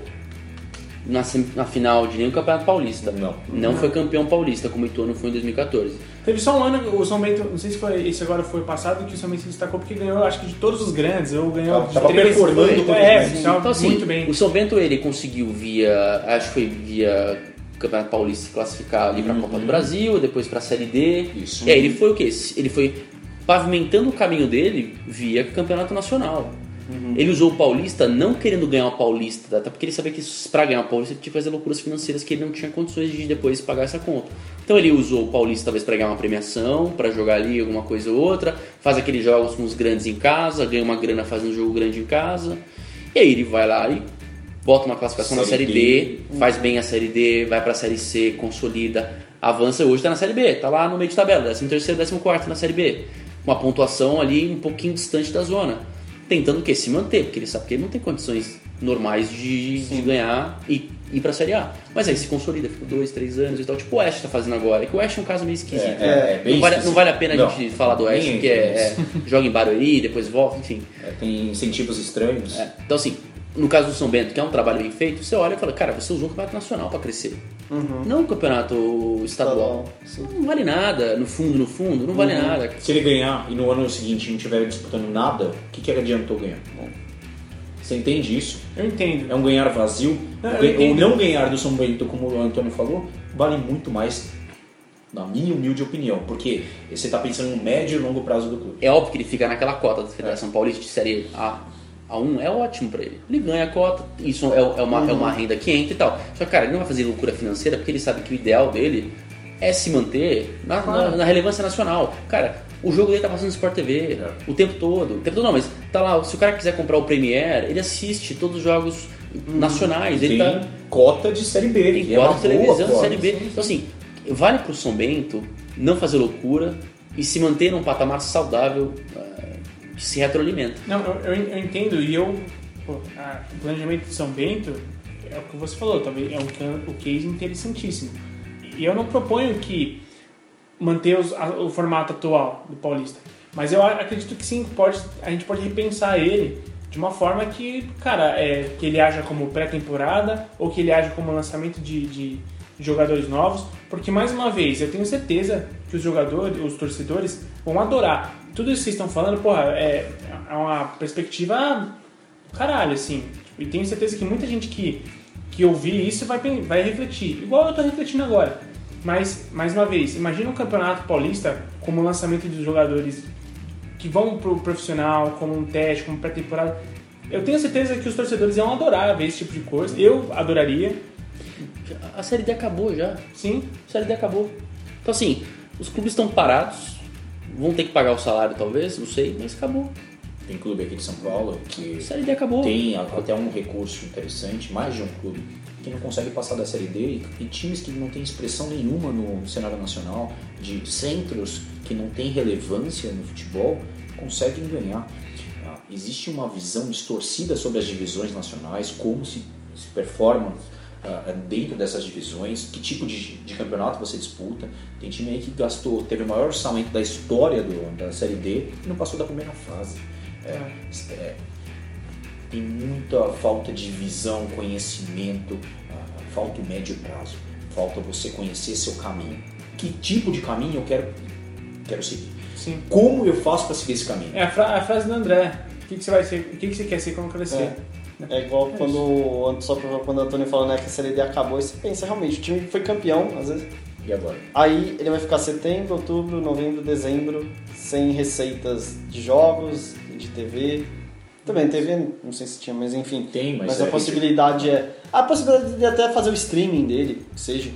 na, na final de nenhum campeonato paulista. Não. Não foi campeão paulista, como o Ituano foi em 2014. Teve só um ano, o São Bento, não sei se foi esse agora foi passado, que o São Bento se destacou porque ganhou, acho que de todos os grandes, ou ganhou de tava três, performando foi- todos é, os Então, assim, muito bem. o São Bento ele conseguiu via, acho que foi via Campeonato Paulista se classificar ali para a Copa do Brasil, depois para a Série D. Isso. E aí ele foi o quê? Ele foi pavimentando o caminho dele via Campeonato Nacional. Ele usou o Paulista não querendo ganhar o Paulista, até porque ele sabia que pra ganhar o Paulista ele tinha que fazer loucuras financeiras que ele não tinha condições de depois pagar essa conta. Então ele usou o Paulista talvez pra ganhar uma premiação, pra jogar ali alguma coisa ou outra, faz aqueles jogos com os grandes em casa, ganha uma grana fazendo um jogo grande em casa, e aí ele vai lá e bota uma classificação na Série Série D, faz bem a Série D, vai pra Série C, consolida, avança hoje tá na Série B, tá lá no meio de tabela, 13 terceiro, 14 quarto na Série B. Uma pontuação ali um pouquinho distante da zona. Tentando o quê? Se manter, porque ele sabe que ele não tem condições normais de, de ganhar e ir pra Série A. Mas aí se consolida, fica dois, três anos e tal. Tipo o Oeste tá fazendo agora. É que o Oeste é um caso meio esquisito. É, é, é bem não, vale, não esquisito. vale a pena a Não, gente falar do Oeste, porque é, é, joga em Barueri, depois volta, enfim. É, tem incentivos estranhos. É, Então, assim, no caso do São Bento, que é um trabalho bem feito, você olha e fala, cara, você usou o campeonato nacional pra crescer. Não o campeonato estadual. Estadual, Não vale nada, no fundo, no fundo, não vale nada. Se ele ganhar e no ano seguinte não estiver disputando nada, o que, que adiantou ganhar? Você entende isso? Eu entendo. É um ganhar vazio. Não, eu O gan- o entendo. não ganhar do São Bento, como o Antônio falou, vale muito mais, na minha humilde opinião. Porque você está pensando no médio e longo prazo do clube. É óbvio que ele fica naquela cota da Federação Paulista de Série A. A1 é ótimo pra ele. Ele ganha a cota, isso é, é uma, é uma renda que entra e tal. Só que, cara, ele não vai fazer loucura financeira porque ele sabe que o ideal dele é se manter na, na- na relevância nacional. Cara, o jogo dele tá passando no Sport TV o tempo todo. O tempo todo não, mas tá lá. Se o cara quiser comprar o Premiere, ele assiste todos os jogos nacionais. Ele tá cota de Série B. tem é uma quadro de televisão, boa Série cota. B. Então, assim, vale pro São Bento não fazer loucura e se manter num patamar saudável que se retroalimenta. Não, eu, eu- entendo e eu. pô, a- o planejamento de São Bento é o que você falou, talvez é um, o case interessantíssimo. E eu não proponho que manter os- a- o formato atual do Paulista. Mas eu acredito que sim, pode, a gente pode repensar ele de uma forma que, cara, é, que ele haja como pré-temporada ou que ele haja como lançamento de, de jogadores novos. Porque, mais uma vez, eu tenho certeza que os jogadores, os torcedores vão adorar. Tudo isso que vocês estão falando, porra, é, é uma perspectiva caralho, assim. E tenho certeza que muita gente que, que ouvir isso vai, vai refletir. Igual eu tô refletindo agora. Mas, mais uma vez, imagina um campeonato paulista como lançamento de jogadores que vão pro profissional, como um teste, como pré-temporada. Eu tenho certeza que os torcedores iam adorar ver esse tipo de coisa. Eu adoraria, A Série D acabou já. sim. A Série D acabou. Então, assim, os clubes estão parados, vão ter que pagar o salário talvez, não sei, mas acabou. Tem clube aqui de São Paulo que A Série D acabou. tem até um recurso interessante, mais de um clube, que não consegue passar da Série D e, times que não têm expressão nenhuma no cenário nacional, de centros que não têm relevância no futebol, conseguem ganhar. Ah, existe uma visão distorcida sobre as divisões nacionais, como se, se performam dentro dessas divisões, que tipo de, de campeonato você disputa. Tem time aí que gastou, teve o maior orçamento da história do, da Série D e não passou da primeira fase. É, é, tem muita falta de visão, conhecimento, ah, falta o médio prazo, falta você conhecer seu caminho. Que tipo de caminho eu quero, quero seguir? Sim. Como eu faço para seguir esse caminho? É a, fra- a frase do André. O que, que você vai ser? O que, que você quer ser quando crescer? É igual quando, o- só pra- quando o Antônio falou né, que a Série D acabou, e você pensa realmente, o time foi campeão, às vezes. E agora? Aí ele vai ficar setembro, outubro, novembro, dezembro, sem receitas de jogos, de TV. Também TV, não sei se tinha, mas enfim. Tem, mas Mas, é a possibilidade é. A possibilidade de até fazer o streaming dele, que seja,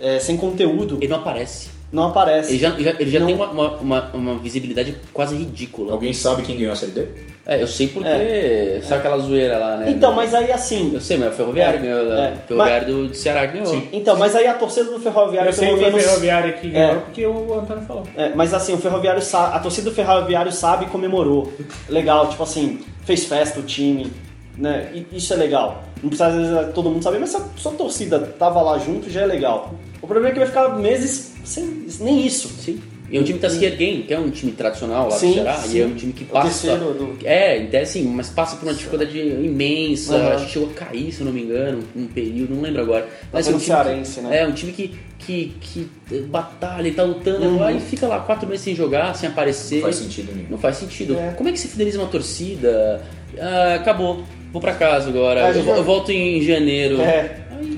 é, sem conteúdo, Ele não aparece. não aparece. Ele já, já- ele já Não. tem uma, uma, uma- uma visibilidade quase ridícula. Alguém sabe quem ganhou a Série D? É, eu sei porque. Sabe aquela zoeira lá, né? Então, mas aí assim. Eu sei, mas é o Ferroviário É, ganhou. é. O Ferroviário do, do Ceará que ganhou. Então, mas aí a torcida do Ferroviário Eu sei que menos. ferroviário que ganhou É. porque o Antônio falou. É, mas assim, o Ferroviário sa- a torcida do Ferroviário sabe e comemorou. Legal, tipo assim, fez festa o time, né? E isso é legal. Não precisa às vezes, todo mundo saber, mas se a sua torcida tava lá junto, já é legal. O problema é que vai ficar meses sem nem isso. Sim. E é um time que tá se erguendo, que é um time tradicional lá Sim, do Ceará, sim. e é um time que O passa. do- É, então assim, mas passa por uma dificuldade imensa. Uhum. Acho que chegou a cair, se eu não me engano, um período, não lembro agora. Mas foi é um time Cearense, que, né? É, um time que, que, que batalha e tá lutando, Uhum. aí fica lá quatro meses sem jogar, sem aparecer. Não faz sentido nenhum. Não faz sentido. É. Como é que se fideliza uma torcida? Ah, acabou. Vou pra casa agora. Ah, eu, eu volto em janeiro. É,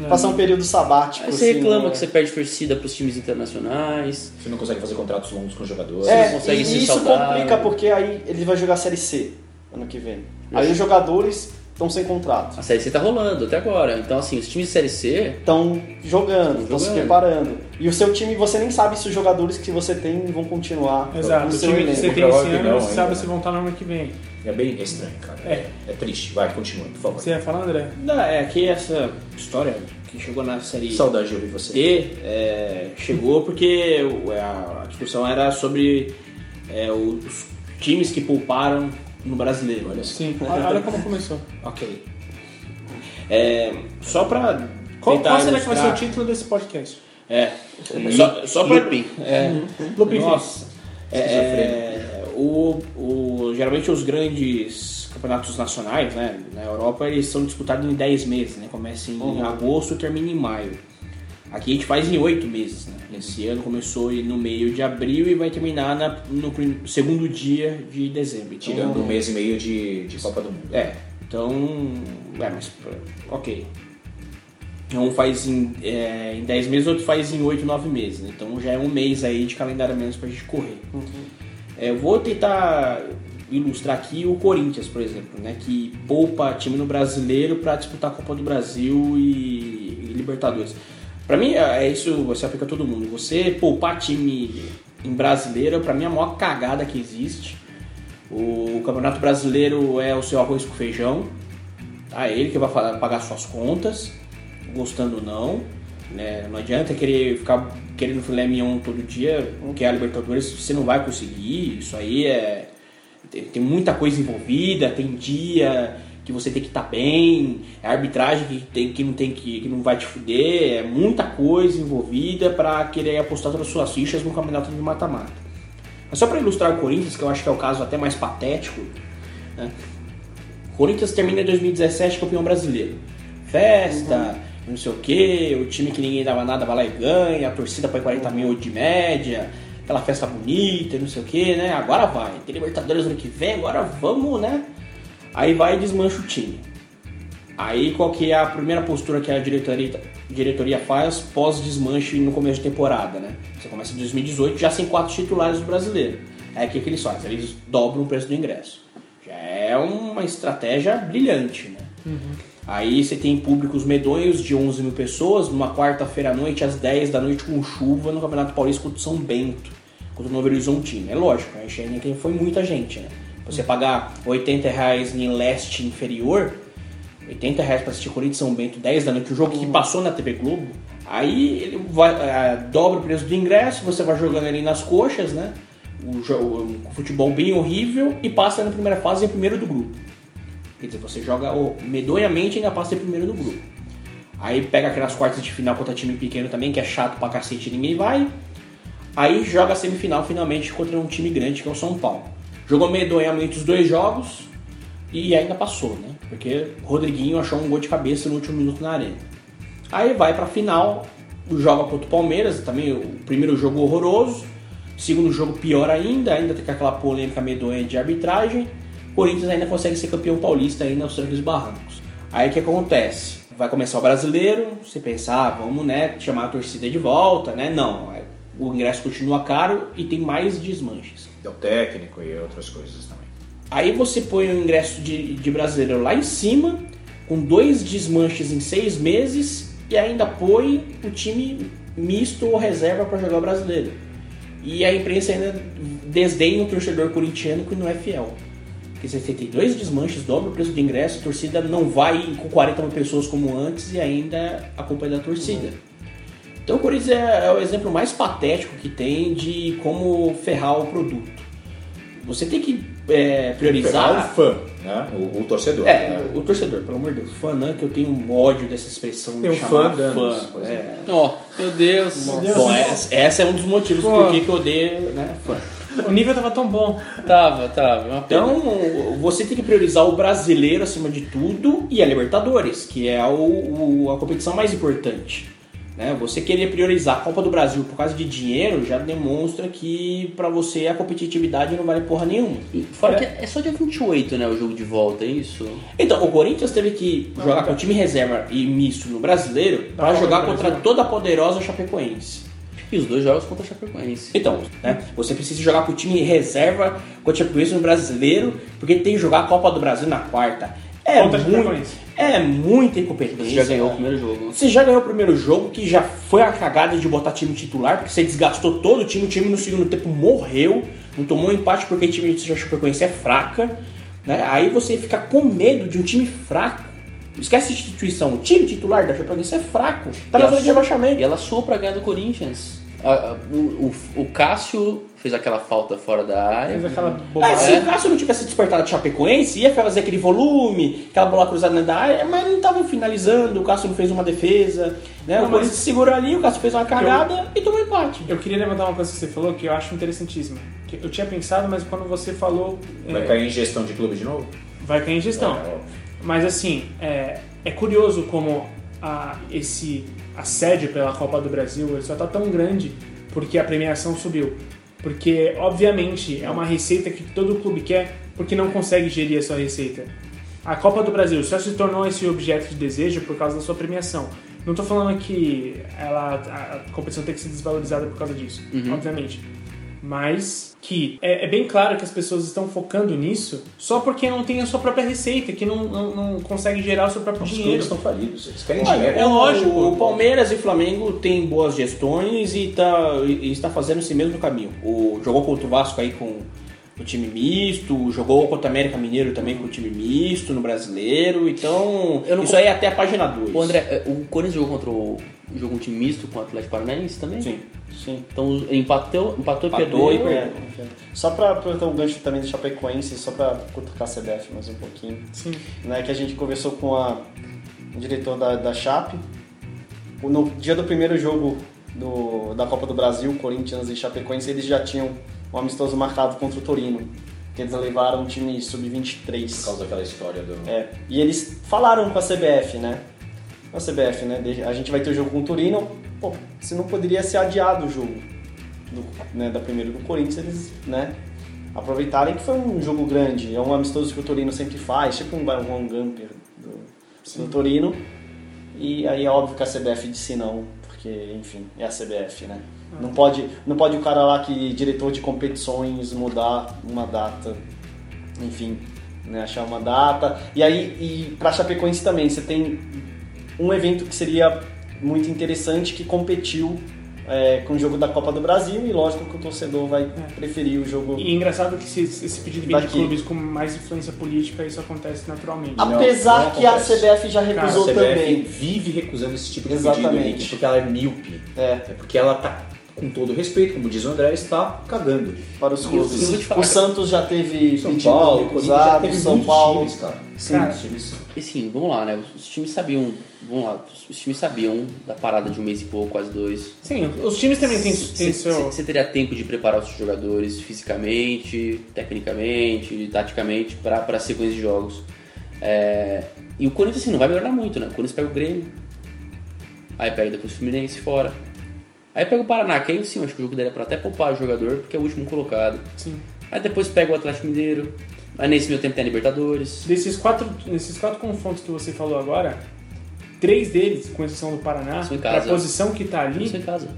passar um período sabático. Aí você assim, reclama né? que você perde torcida pros times internacionais. Você não consegue fazer contratos longos com jogadores. Você É, não consegue e ser isso saudável. complica porque aí ele vai jogar Série C. ano que vem. Aí os jogadores estão sem contrato. A Série C tá rolando até agora. Então, assim, os times de Série C. Estão jogando, estão se preparando. E o seu time, você nem sabe se os jogadores que você tem vão continuar Exato. no O time que você tem esse ano, não você sabe se vão estar no ano que vem. É bem estranho, cara. É. É, triste. Vai, continua, por favor. Você ia falar, André? Não, é que essa história que chegou na série Saudade de ouvir você. D é, chegou porque o- a, discussão era sobre é, os times que pouparam no brasileiro, olha. Sim. Olha olha como começou. Ok. É, só pra. Qual, qual será que vai ser o título desse podcast? É. Só, só pra. Looping. É, Looping Nossa. É, é, o, o, geralmente os grandes campeonatos nacionais, né, na Europa, eles são disputados em 10 meses, né? Começa em agosto e termina em maio. Aqui a gente faz em 8 meses, né? Esse ano começou no meio de abril e vai terminar na- no segundo dia de dezembro. Então, Tirando um mês e meio de, de Copa do Mundo. é, então. É, mas. Ok. Um faz em, é, em 10 meses, outro faz em 8, 9 meses. né? Então já é um mês aí de calendário menos pra gente correr. É, eu vou tentar ilustrar aqui o Corinthians, por exemplo, né? Que poupa time no brasileiro pra disputar a Copa do Brasil e, e Libertadores. Pra mim, é isso você aplica a todo mundo. Você poupar time em brasileiro, pra mim, é a maior cagada que existe. O Campeonato Brasileiro é o seu arroz com feijão. Tá? É ele que vai pagar suas contas, gostando ou não. Né? Não adianta querer ficar querendo filé mignon todo dia, que é a Libertadores, você não vai conseguir. Isso aí é. Tem, muita coisa envolvida, tem dia que você tem que estar bem, é arbitragem que, tem, que, não tem que, que não vai te fuder, é muita coisa envolvida para querer apostar todas as suas fichas no campeonato de mata-mata. Mas só para ilustrar o Corinthians, que eu acho que é o caso até mais patético, né? Corinthians termina em 2017 campeão brasileiro. Festa, não sei o que, o time que ninguém dava nada vai lá e ganha, a torcida põe 40 mil de média, aquela festa bonita, não sei o que, né? Agora vai, tem Libertadores ano que vem, agora vamos, né? Aí vai e desmancha o time. Aí qual que é a primeira postura que a diretoria, diretoria faz pós-desmanche no começo de temporada, né? Você começa em 2018 já sem quatro titulares do brasileiro. Aí o que, que eles fazem? Eles dobram o preço do ingresso. Já é uma estratégia brilhante, né? Aí você tem públicos medonhos de 11 mil pessoas numa quarta-feira à noite às 10 da noite com chuva no Campeonato Paulista contra o São Bento, contra o Novo Horizontino. É lógico, a gente foi muita gente, né? Você pagar 80 reais em leste inferior, 80 reais pra assistir Corinthians São Bento 10 da noite, o jogo que passou na TV Globo, aí ele vai, ah, dobra o preço do ingresso, você vai jogando ali nas coxas, né? O, o futebol bem horrível e passa na primeira fase em primeiro do grupo. Quer dizer, você joga oh, medonhamente e ainda passa em primeiro do grupo. Aí pega aquelas quartas de final contra time pequeno também, que é chato pra cacete e ninguém vai. Aí joga a semifinal finalmente contra um time grande que é o São Paulo. Jogou medonhamente os dois jogos e ainda passou, né? Porque Rodriguinho achou um gol de cabeça no último minuto na arena. Aí vai pra final, joga contra o Palmeiras, também o primeiro jogo horroroso, segundo jogo pior ainda, ainda tem aquela polêmica medonha de arbitragem. Corinthians ainda consegue ser campeão paulista ainda aos trancos e barrancos. Aí o que acontece? Vai começar o brasileiro, você pensa, ah, vamos né, chamar a torcida de volta, né? Não, é, o ingresso continua caro e tem mais desmanches. É o técnico e outras coisas também. Aí você põe o ingresso de, de brasileiro lá em cima, com dois desmanches em seis meses, e ainda põe o time misto ou reserva para jogar o brasileiro. E a imprensa ainda desdenha o torcedor corintiano que não é fiel. Porque você tem dois desmanches, dobra o preço do ingresso, a torcida não vai com 40 mil pessoas como antes e ainda a culpa é da torcida. Então o Corinthians é, é o exemplo mais patético que tem de como ferrar o produto. Você tem que é, priorizar. o fã, né? O, o torcedor. É, né? o torcedor, pelo amor de Deus. Fã, né? Que eu tenho um ódio dessa expressão Tem de um chamar fã fã. É. Ó, meu Deus. Bom, essa, essa é um dos motivos Pô. por que que eu odeio né, fã. O nível tava tão bom. Tava, tava. Então, você tem que priorizar o brasileiro acima de tudo e a Libertadores, que é o, o- a competição mais importante. Né? Você querer priorizar a Copa do Brasil por causa de dinheiro já demonstra que pra você a competitividade não vale porra nenhuma. Fora que é só dia 28, né? O jogo de volta, é isso? Então, o Corinthians teve que jogar com o time reserva e misto no brasileiro para jogar contra toda a poderosa Chapecoense. E os dois jogos contra a Chapecoense. Então, né, você precisa jogar com o time reserva contra o Chapecoense no brasileiro, porque tem que jogar a Copa do Brasil na quarta. É Contra a muito, é muita incompetência. Você já ganhou o primeiro jogo. Você já ganhou o primeiro jogo, que já foi a cagada de botar time titular, porque você desgastou todo o time, o time no segundo tempo morreu, não tomou empate porque o time de Chapecoense é fraca, né? Aí você fica com medo de um time fraco. Esquece de instituição, o time titular da Chapecoense é fraco, tá na zona de rebaixamento. E ela soou pra ganhar do Corinthians. A- a- o, o- o Cássio fez aquela falta fora da área. Fez aquela Ah, bobagem. se o Cássio não tivesse despertado de Chapecoense, ia fazer aquele volume, aquela bola cruzada dentro da área, mas não tava finalizando, o Cássio não fez uma defesa, né? Não, o Corinthians mas- segurou ali, o Cássio fez uma cagada e tomou empate. Eu queria levantar uma coisa que você falou que eu acho interessantíssima. Que Eu tinha pensado, mas quando você falou. Vai é, cair em gestão de clube de novo? vai cair em gestão. É. Mas assim, é, é curioso como a, esse assédio pela Copa do Brasil ele só tá tão grande porque a premiação subiu. Porque, obviamente, é uma receita que todo clube quer porque não consegue gerir a sua receita. A Copa do Brasil só se tornou esse objeto de desejo por causa da sua premiação. Não tô falando que ela, a, a competição tem que ser desvalorizada por causa disso, obviamente. Mas que é, é bem claro que as pessoas estão focando nisso só porque não tem a sua própria receita, que não, não, não consegue gerar o seu próprio Os dinheiro. clubes estão falidos, eles querem Olha, dinheiro. é lógico, o Palmeiras e o Flamengo têm boas gestões e, tá, e está fazendo esse mesmo caminho. O, jogou contra o Vasco aí com o time misto, jogou contra o América Mineiro também com o time misto no brasileiro, então Eu não isso con- aí é até a página 2. Ô André, é, o Corinthians jogou contra o. jogou um time misto com o Atlético Paranaense também? Sim. Sim. Então empatou, empatou, e Empatou perdeu. e É, só pra aproveitar o gancho também do Chapecoense, só pra cutucar a CBF mais um pouquinho. Sim. né, que a gente conversou com a, o diretor da, da Chape. No dia do primeiro jogo do, da Copa do Brasil, Corinthians e Chapecoense, eles já tinham um amistoso marcado contra o Torino. Que eles levaram um time Por sub-23. causa daquela história do. É, e eles falaram com a CBF, né? A CBF, né? A gente vai ter o jogo com o Torino. Pô, se não poderia ser adiado o jogo do, né, da primeira do Corinthians, eles, né? Aproveitarem que foi um jogo grande. É um amistoso que o Torino sempre faz, tipo um One Gamper do, do Torino. E aí é óbvio que a CBF disse não, porque, enfim, é a CBF, né? Não pode, não pode o cara lá que diretor de competições mudar uma data, enfim, né, achar uma data. E aí, e pra Chapecoense também, você tem um evento que seria muito interessante que competiu é, com o jogo da Copa do Brasil e lógico que o torcedor vai preferir o jogo. E engraçado que esse, esse pedido vem de clubes com mais influência política, isso acontece naturalmente. Apesar não que a acontece. CBF já A recusou CBF também. vive recusando esse tipo de Exatamente. pedido, Henrique, porque ela é míope. É. É porque ela tá, com todo respeito, como diz o André, está cagando. Para os clubes. falar, O Santos já teve São pedido Paulo, Corinthians já recusado, teve São Paulo. times, cara. Sim. Cara, times. E sim, vamos lá, né? Os times sabiam. Vamos lá, os times sabiam da parada de um mês e pouco, quase dois. Sim, os times também têm, seu. Você teria tempo de preparar os seus jogadores fisicamente, tecnicamente, taticamente para a sequência de jogos. É, e o Corinthians assim, não vai melhorar muito, né? O Corinthians pega o Grêmio, aí pega depois o Fluminense fora. Aí pega o Paraná, que aí sim, acho que o jogo daria para até poupar o jogador, porque é o último colocado. Sim. Aí depois pega o Atlético Mineiro, aí nesse meio tempo tem a Libertadores. Desses quatro, desses quatro confrontos que você falou agora, três deles, com exceção do Paraná, para a posição que tá ali, Isso em casa.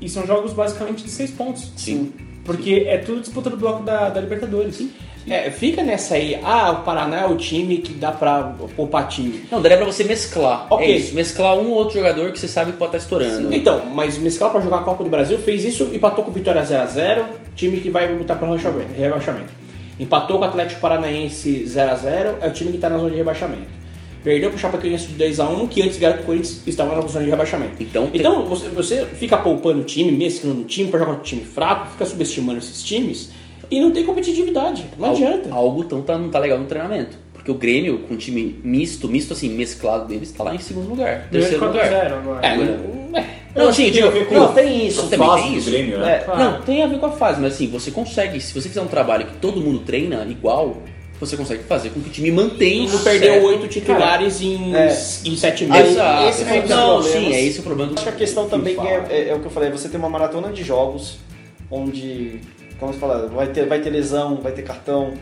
e são jogos basicamente de seis pontos. Sim. Porque é tudo disputa do bloco da, da Libertadores. Sim. É, fica nessa aí, ah, o Paraná é o time que dá pra poupar time. Não, daria pra você mesclar. Ok. É isso, mesclar um ou outro jogador que você sabe que pode estar estourando. Então, mas o Mescal pra jogar a Copa do Brasil fez isso, empatou com o Vitória 0x0, time que vai lutar pelo rebaixamento- rebaixamento. Empatou com o Atlético Paranaense 0x0, é o time que tá na zona de rebaixamento. Perdeu pro Chapecoense de 2x1, que antes que o Corinthians estava na zona de rebaixamento. Então, tem- Então, você, você fica poupando o time, mesclando o time pra jogar com um time fraco, fica subestimando esses times e não tem competitividade. Não Algo- adianta. Algo tão tá, não tá legal no treinamento. Porque o Grêmio, com um time misto, misto assim, mesclado deles, tá lá em segundo lugar. Terceiro lugar. 4x0 agora. É, não, é. Não, assim, Tem digo, a ver com- não, tem isso. também Fase tem do isso. Grêmio, né? É, Claro. Não, tem a ver com a fase, mas assim, você consegue, se você fizer um trabalho que todo mundo treina igual, você consegue fazer com que o time mantenha Não perdeu oito titulares em, é. em sete Aí, meses. Exato. esse dos não, problemas. sim, é esse o problema do Acho que a questão também FIFA. é, é- é o que eu falei, você tem uma maratona de jogos onde, como você fala, vai ter, vai ter lesão, vai ter cartão,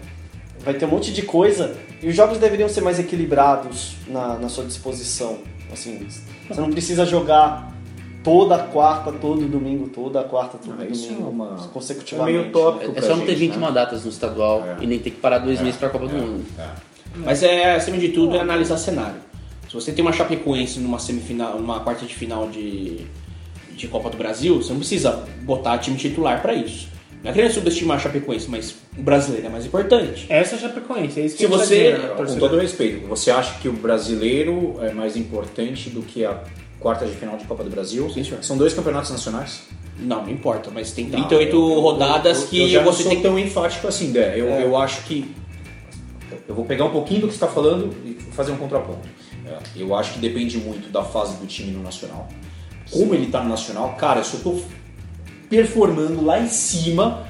vai ter um monte de coisa e os jogos deveriam ser mais equilibrados na, na sua disposição. Assim, você não precisa jogar toda quarta, todo domingo, toda quarta, todo Ah, isso domingo, é uma- consecutivamente. é meio tópico. É só não ter gente, 21 né? datas no estadual É. e nem ter que parar dois meses pra Copa do Mundo. Mas é, acima de tudo, é analisar cenário. Se você tem uma Chapecoense numa semifinal, numa quarta de final de, de Copa do Brasil, você não precisa botar time titular pra isso. Não é querendo subestimar a Chapecoense, mas o brasileiro é mais importante. Essa é a Chapecoense, é isso que Se tá você- dizendo, né, Com todo respeito, você acha que o brasileiro é mais importante do que a quarta de final de Copa do Brasil? Sim, senhor. São dois campeonatos nacionais? Não, não importa, mas tem Não, 38 eu- eu- rodadas eu, que eu já você não tem tão enfático assim, Dé. Eu, eu acho que eu vou pegar um pouquinho do que você está falando e fazer um contraponto. É, eu acho que depende muito da fase do time no nacional. Como ele está no nacional, cara, eu só estou performando lá em cima,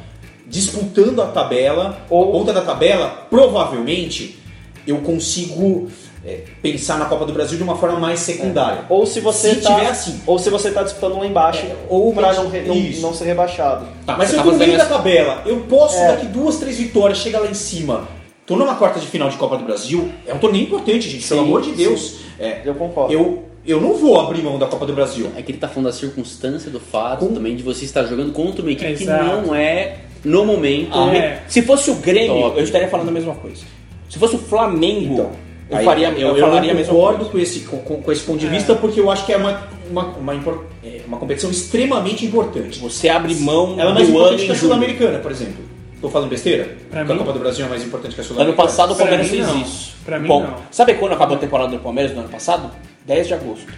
disputando a tabela, ou a ponta da tabela, provavelmente eu consigo é, pensar na Copa do Brasil de uma forma mais secundária. Ou se você Se tá, tiver assim. ou se você tá disputando lá embaixo, É, ou pra gente- não, re- não, não ser rebaixado. Tá, Mas eu tá tô no meio da tabela, eu posso É. daqui duas, três vitórias, chegar lá em cima. Tô numa quarta de final de Copa do Brasil, é um torneio importante, gente, pelo Sim, amor de. Deus. É, Eu concordo. eu, eu não vou abrir mão da Copa do Brasil. É que ele tá falando da circunstância do fato também de você estar jogando contra uma equipe Exato. que não é, no momento, Ah, é. Se fosse o Grêmio, Top. eu estaria falando a mesma coisa. Se fosse o Flamengo, Então, eu, aí faria, eu, eu, eu falaria mesma concordo coisa. com esse, com, com- com esse ponto de vista, porque eu acho que é uma, uma, uma, é uma competição extremamente importante. Você abre mão Ela é mais do ano importante em que a. Sul-Americana, por exemplo. Tô falando besteira? Pra Que a mim- Copa do Brasil é mais importante que a Ano Sul-Americana? passado o Palmeiras mim, fez isso. Pra mim, Bom, não. sabe quando acabou a temporada do Palmeiras no ano passado? 10 de agosto.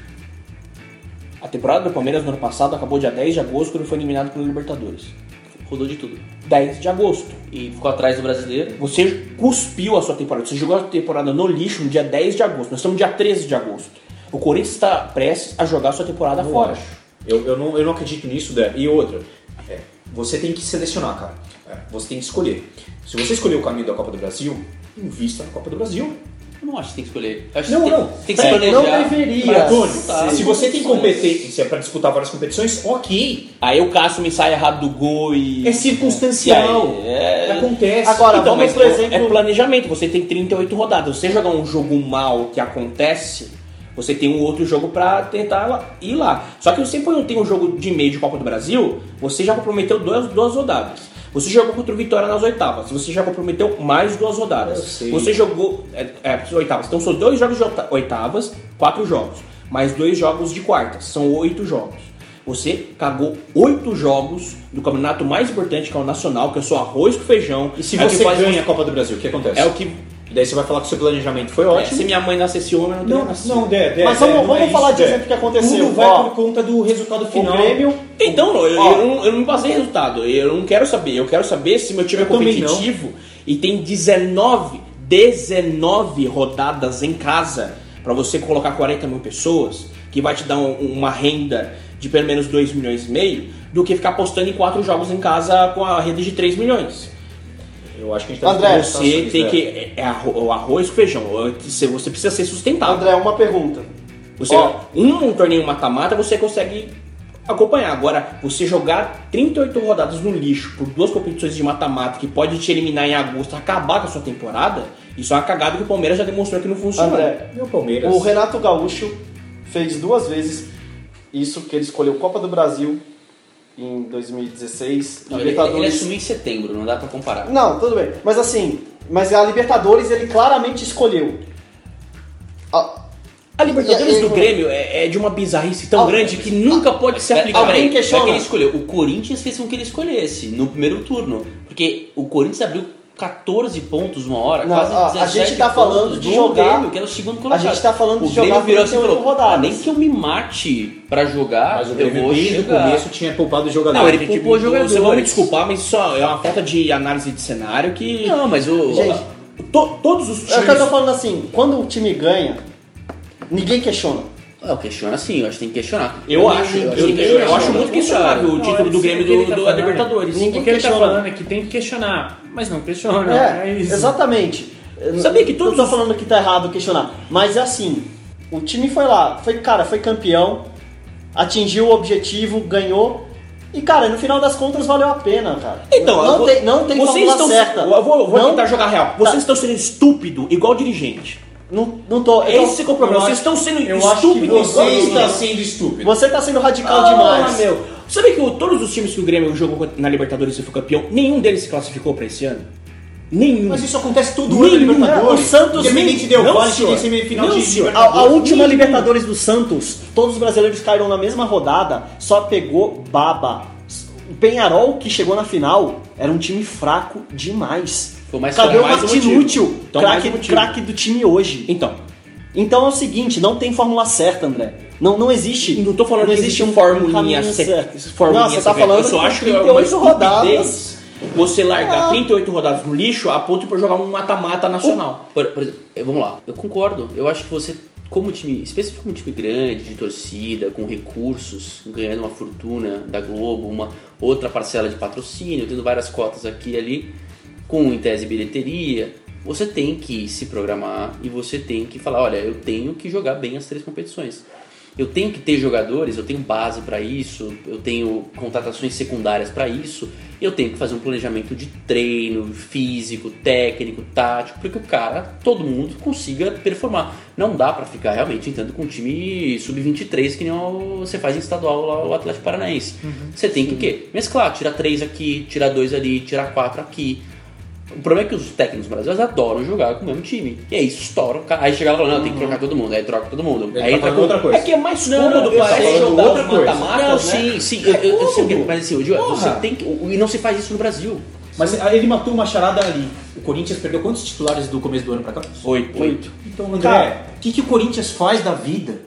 A temporada do Palmeiras no ano passado acabou dia 10 de agosto quando foi eliminado pelo Libertadores. rodou de tudo. 10 de agosto. E ficou atrás do brasileiro. Você cuspiu a sua temporada. Você jogou a temporada no lixo no dia 10 de agosto. Nós estamos no dia 13 de agosto. O Corinthians está prestes a jogar a sua temporada Não fora. acho. Eu, eu, não, eu não acredito nisso, Dé. E outra, é, você tem que selecionar, cara. É, você tem que escolher. Se você escolher o caminho da Copa do Brasil, invista na Copa do Brasil. Não acho que tem que escolher. Eu acho Não, que tem, não. tem que se É, planejar. não deveria. Antônio, Tá. se você tem competência para disputar várias competições, ok. Aí o Cássio me sai errado do gol e. É circunstancial. E aí, é- Acontece. Agora, Então, vamos, mas por é- exemplo- é planejamento. Você tem 38 rodadas. Você jogar um jogo mal que acontece, você tem um outro jogo pra tentar lá- ir lá. Só que sempre quando tem um jogo de meio de Copa do Brasil, você já comprometeu duas, duas rodadas. Você jogou contra o Vitória nas oitavas. Você já comprometeu mais duas rodadas. Eu sei. Você jogou. É, é, as oitavas. Então são dois jogos de oitavas, quatro jogos. Mais dois jogos de quartas. São oito jogos. Você cagou oito jogos do campeonato mais importante, que é o Nacional, que é só arroz com feijão. E se é o você faz- ganha a Copa do Brasil, o que acontece? É o que. E daí você vai falar que o seu planejamento foi É, ótimo. se minha mãe nascesse homem, eu não teria Não, nascido. não, Dé, Dé, Mas vamos- não vamos é falar de exemplo que aconteceu. Tudo vai Ó, por conta do resultado final. O Grêmio, Então, eu, Ó. eu não, eu não em resultado. Eu não quero saber. Eu quero saber se meu time é Eu competitivo e tem 19, 19 rodadas em casa pra você colocar 40 mil pessoas, que vai te dar um- uma renda de pelo menos 2 milhões e meio, do que ficar apostando em quatro jogos em casa com a renda de 3 milhões. Eu acho que a gente tá André, Você tem que. É, é arro- o arroz com feijão. Você precisa ser sustentável. André, uma pergunta. Você, Ó. um torneio mata-mata você consegue acompanhar. Agora, você jogar 38 rodadas no lixo por duas competições de mata-mata que pode te eliminar em agosto, acabar com a sua temporada, isso é uma cagada que o Palmeiras já demonstrou que não funciona. André, Meu Palmeiras. o Renato Gaúcho fez duas vezes isso, que ele escolheu Copa do Brasil em 2016, Não, ele, ele Libertadores. assumiu em setembro, não dá pra comparar. Não, tudo bem. Mas assim, mas a Libertadores ele claramente escolheu. A- A Libertadores E- e- do Grêmio é, é de uma bizarrice tão grande que nunca pode ser É, aplicada. alguém questiona? É que ele escolheu. O Corinthians fez com que ele escolhesse no primeiro turno. Porque o Corinthians abriu 14 pontos uma hora, Não, quase ó, a 17 gente tá falando de jogar- Grêmio, que era o segundo colocado. gente tá falando o de jogar virou assim 38 falou, rodadas. "Ah, nem que eu me mate pra jogar, Mas o eu Grêmio vou desde o chegar." começo tinha poupado os jogadores. Não, ele Gente, poupou jogadores. Você vai me desculpar, mas isso é uma falta de análise de cenário que. Não, mas o... Gente, To- todos os É o que eu tô times. falando assim, quando o time ganha, ninguém questiona. Eu questiono assim, eu acho que tem que questionar. Eu acho, eu, acho que eu- eu acho questiona. muito questionável o Não, título é do Grêmio do, tá do falando. Libertadores. Ninguém O que ele tá questiona. falando é que tem que questionar, mas não questiona. É, É, isso. exatamente. Sabia que todos Não tô os- falando que tá errado questionar, mas é assim, o time foi lá, foi, cara, foi campeão, atingiu o objetivo, ganhou, e cara, no final das contas valeu a pena, cara. Então, não eu vou- tem, não tem vocês estão, certa. Eu vou, eu vou Não- tentar jogar real. Vocês Tá. estão sendo estúpido igual dirigente. Não, não tô. eu tô- Esse que é o problema. Vocês estão sendo estúpidos. Você está sendo estúpido. Você tá sendo radical Ah, demais. meu. Sabe que o- todos os times que o Grêmio jogou na Libertadores e foi campeão, nenhum deles se classificou pra esse ano? Nenhum. Mas isso acontece todo Nenhum. ano na Libertadores. O Santos- Independente de Não, qual senhor. semifinal Não, de senhor. A, a última Nenhum. Libertadores do Santos, todos os brasileiros caíram na mesma rodada, só pegou baba. O Penharol, que chegou na final, era um time fraco demais. Foi mais Cadê o mais um Martinútil, motivo. Então, mais craque um craque do time hoje? Então, Então é o seguinte, não tem fórmula certa, André. Não, não existe. não tô falando não que existe existe um formulinha formulinha Não, você tá falando Eu só que acho que é uma 38 rodadas. você largar 38 rodadas no lixo a ponto pra jogar um mata-mata nacional. Por, por exemplo, eh, vamos lá, eu concordo. Eu acho que você, como time, especialmente como time grande, de torcida, com recursos, ganhando uma fortuna da Globo, uma outra parcela de patrocínio, tendo várias cotas aqui e ali, com em tese bilheteria, você tem que se programar e você tem que falar, olha, eu tenho que jogar bem as três competições. Eu tenho que ter jogadores, eu tenho base para isso, eu tenho contratações secundárias para isso, eu tenho que fazer um planejamento de treino, físico, técnico, tático, para que o cara, todo mundo consiga performar. Não dá para ficar realmente entrando com um time sub-23 que nem você faz em estadual lá o Atlético Paranaense. Você tem que o quê? Mesclar, tirar três aqui, tirar dois ali, tirar quatro aqui. O problema é que os técnicos brasileiros adoram jogar com o mesmo time. E aí estoura o cara. Aí chega lá e fala, não, tem que trocar todo mundo. Aí troca todo mundo. Ele aí tá entra com outra coisa. É que é mais cômodo não, parece jogar outra coisa. mata-matas, Não, né? sim, sim, eu, eu, eu sei o que- cômodo. mas assim, o Gil, você tem que. E não se faz isso no Brasil. Mas ele matou uma charada ali. O Corinthians perdeu quantos titulares do começo do ano pra cá? Oito. Oito. Então, André, Cara. o que, que o Corinthians faz da vida?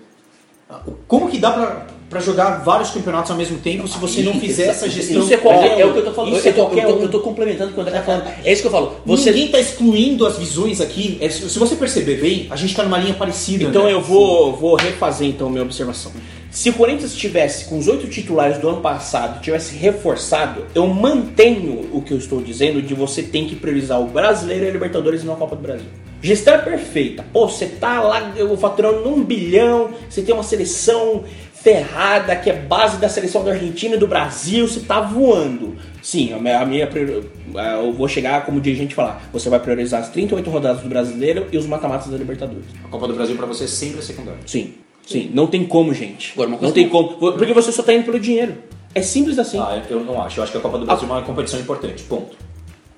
Como que dá pra, pra jogar vários campeonatos ao mesmo tempo se você não fizer essa gestão? Isso é, qualquer, é o que eu tô falando. Isso é tô, eu, qualquer tô, eu tô complementando o que o André tá falando. É isso que eu falo. Você, Ninguém tá excluindo as visões aqui. É, se você perceber bem, a gente tá numa linha parecida. Então né? eu vou, vou refazer então minha observação. Se o Corinthians tivesse com os oito titulares do ano passado, tivesse reforçado, eu mantenho o que eu estou dizendo de você tem que priorizar o brasileiro e a Libertadores e não a Copa do Brasil. Gestão é perfeita. Pô, você tá lá eu faturando um bilhão, você tem uma seleção ferrada que é base da seleção da Argentina e do Brasil, você tá voando. Sim, a minha, a minha eh, eu vou chegar como dirigente e falar, você vai priorizar as 38 rodadas do brasileiro e os mata-matas da Libertadores. A Copa do Brasil pra você sempre é secundária. Sim, sim, não tem como, gente. Agora, não tem como, porque você só tá indo pelo dinheiro. É simples assim. Ah, eu não acho. Eu acho que a Copa do Brasil é uma competição importante. Ponto.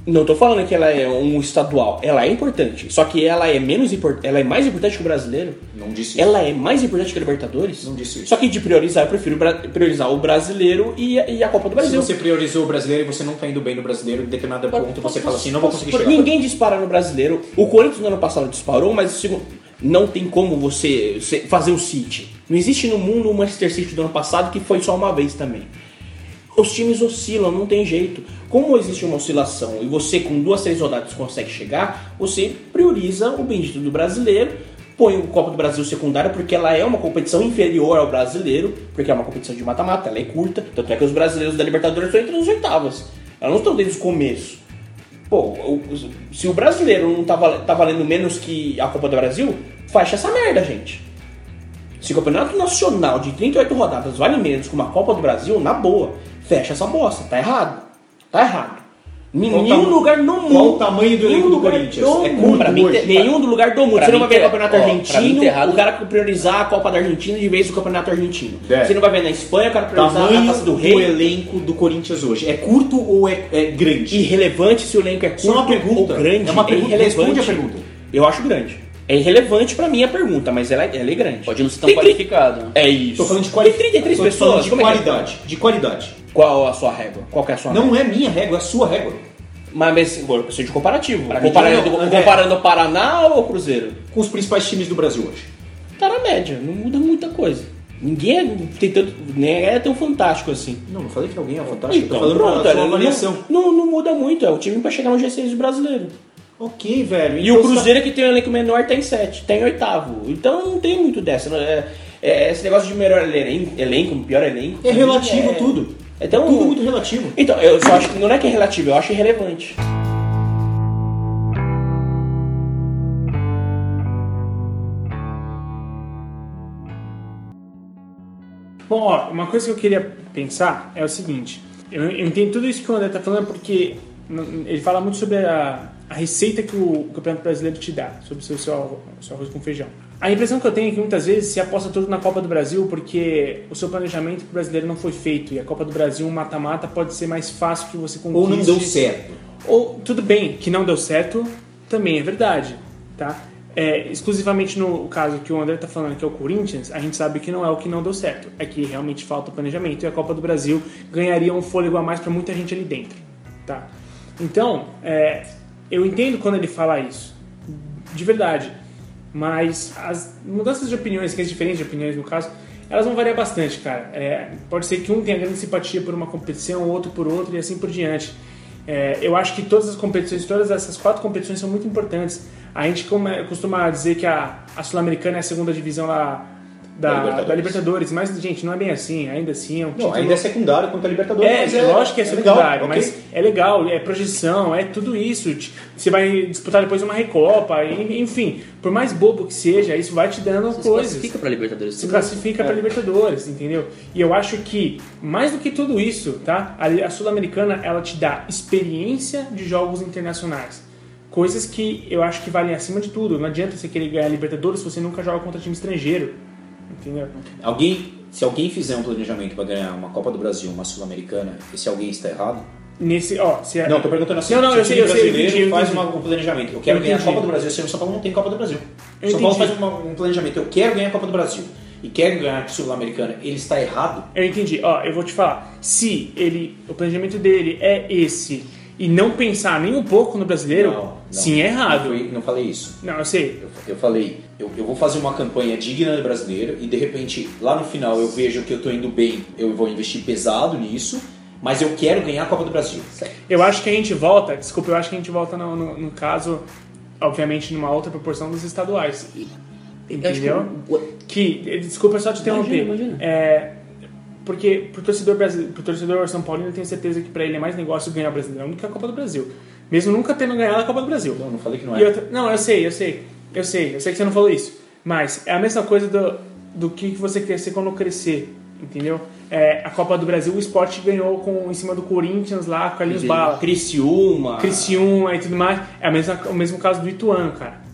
Não tô falando que ela é um estadual, ela é importante. Só que ela é menos importante, ela é mais importante que o brasileiro. Não disse isso. Ela é mais importante que a Libertadores. Não disse isso. Só que de priorizar, eu prefiro priorizar o brasileiro e a, e a Copa do Se Brasil. você priorizou o brasileiro e você não tá indo bem no brasileiro, em determinado ponto você fala assim, não vou conseguir chegar. Ninguém dispara no brasileiro. O Corinthians no ano passado disparou, mas o segundo, não tem como você, você fazer o City. Não existe no mundo o Manchester City do ano passado que foi só uma vez também. Os times oscilam, não tem jeito. Como existe uma oscilação e você com duas, três rodadas consegue chegar, você prioriza o bendito do brasileiro, põe o Copa do Brasil secundária porque ela é uma competição inferior ao brasileiro, porque é uma competição de mata-mata, ela é curta, tanto é que os brasileiros da Libertadores estão entre as oitavas. Elas não estão desde o começo. Pô, se o brasileiro não tá, tá valendo menos que a Copa do Brasil, fecha essa merda, gente. Se o campeonato nacional de 38 rodadas vale menos que uma Copa do Brasil, na boa, fecha essa bosta. Tá errado. Tá errado. Qual o nenhum lugar no mundo. qual o tamanho do elenco do Corinthians? do É mundo. mim, hoje. nenhum do lugar do mundo. Você não vai ver ter- campeonato ó, argentino, errado- o cara priorizar a Copa da Argentina de vez do campeonato argentino. É. Você não vai ver na Espanha o cara priorizar a Taça do Rei. elenco do Corinthians hoje. É curto ou é, é grande? Irrelevante se o elenco é curto Só uma pergunta. ou grande. É uma pergunta. irrelevante. Responde a pergunta. Eu acho grande. É irrelevante pra mim a pergunta, mas ela, ela é grande. Pode não ser tão Tem qualificado. É isso. Tô falando de qualidade. Tem 33 Tô pessoas. falando de como é é? qualidade. De qualidade. Qual a sua régua? Qual que é a sua Não régua? é minha régua, é a sua régua. Mas, mas agora, eu preciso de comparativo. Pra mim, Comparando, não, André. comparando o Paraná ou o Cruzeiro? Com os principais times do Brasil hoje. Tá na média, não muda muita coisa. Ninguém é, tem tanto, nem é tão fantástico assim. Não, não falei que alguém é fantástico. Então, tô falando pronto, da sua não- avaliação. Não, não muda muito, é o time pra chegar no G6 do brasileiro. Ok, velho. E então o você Cruzeiro que tem um elenco menor tem sete, tem oitavo. Então não tem muito dessa. não É, é- esse negócio de melhor elen- elenco, pior elenco. tá- É relativo é- tudo. É tão... Tudo muito relativo. Então, eu só acho que não é que é relativo, eu acho irrelevante. Bom, ó, uma coisa que eu queria pensar é o seguinte: eu, eu entendo tudo isso que o André tá falando porque ele fala muito sobre a, a receita que o Campeonato Brasileiro te dá sobre o seu, seu, seu arroz com feijão. A impressão que eu tenho é que muitas vezes se aposta tudo na Copa do Brasil porque o seu planejamento pro brasileiro não foi feito e a Copa do Brasil, um mata-mata, pode ser mais fácil que você conquiste. Ou não deu certo. Ou, tudo bem, que não deu certo, também é verdade, tá? É, exclusivamente no caso que o André tá falando que é o Corinthians, a gente sabe que não é o que não deu certo. É que realmente falta o planejamento e a Copa do Brasil ganharia um fôlego a mais para muita gente ali dentro, tá? Então, é, eu entendo quando ele fala isso, de verdade. Mas as mudanças de opiniões, que é diferentes de opiniões no caso, elas vão variar bastante, cara. É, pode ser que um tenha grande simpatia por uma competição, outro por outra e assim por diante. É, eu acho que todas as competições, todas essas quatro competições são muito importantes. A gente costuma dizer que a, a Sul-Americana é a segunda divisão lá da, Da da Libertadores. Libertadores. mas, gente, não é bem assim. Ainda assim é um Não, título... ainda é secundário contra a Libertadores. É, mas lógico que é legal, secundário, ok. mas é legal, é projeção, é tudo isso. Você vai disputar depois uma Recopa, e- enfim, por mais bobo que seja, isso vai te dando Você se coisas. classifica pra Libertadores. Se classifica para Libertadores, entendeu? E eu acho que, mais do que tudo isso, tá? A, a Sul-Americana, ela te dá experiência de jogos internacionais. Coisas que eu acho que valem acima de tudo. Não adianta você querer ganhar Libertadores se você nunca joga contra time estrangeiro. Entendeu? Alguém, se alguém fizer um planejamento para ganhar uma Copa do Brasil, uma Sul-Americana, esse alguém está errado? Nesse, ó, se é- Não, tô perguntando assim. Não, não, se eu sei, eu sei, eu entendi, faz uma- um planejamento. Eu quero Eu ganhar a. Copa do Brasil. Se o São Paulo não tem Copa do Brasil. Eu São Paulo faz uma- um planejamento. Eu quero ganhar a Copa do Brasil. E quero ganhar a Sul-Americana. Ele está errado? Eu entendi. Ó, eu vou te falar. Se ele, o planejamento dele é esse e não pensar nem um pouco no brasileiro, Não, não. sim, é errado. Não, fui- não falei isso. Não, eu sei. Eu, eu falei, eu, eu vou fazer uma campanha digna do brasileiro e de repente lá no final eu vejo que eu tô indo bem, eu vou investir pesado nisso, mas eu quero ganhar a Copa do Brasil. Eu acho que a gente volta, desculpa, eu acho que a gente volta no, no- no caso, obviamente, numa outra proporção dos estaduais. Entendeu? Que, desculpa só te interromper. Imagina, imagina. É, porque pro torcedor, brasileiro, pro torcedor São Paulino, eu tenho certeza que pra ele é mais negócio ganhar o Brasileirão do que a Copa do Brasil. Mesmo nunca tendo ganhado a Copa do Brasil. Não, não falei que não é. outra- não, eu sei, eu sei. Eu sei, eu sei que você não falou isso. Mas é a mesma coisa do, do que você quer ser quando crescer. Entendeu? É, a Copa do Brasil, o esporte ganhou com, em cima do Corinthians lá, com a Carlinhos Bala. Criciúma. Criciúma e tudo mais. É a mesma, o mesmo caso do Ituano, cara.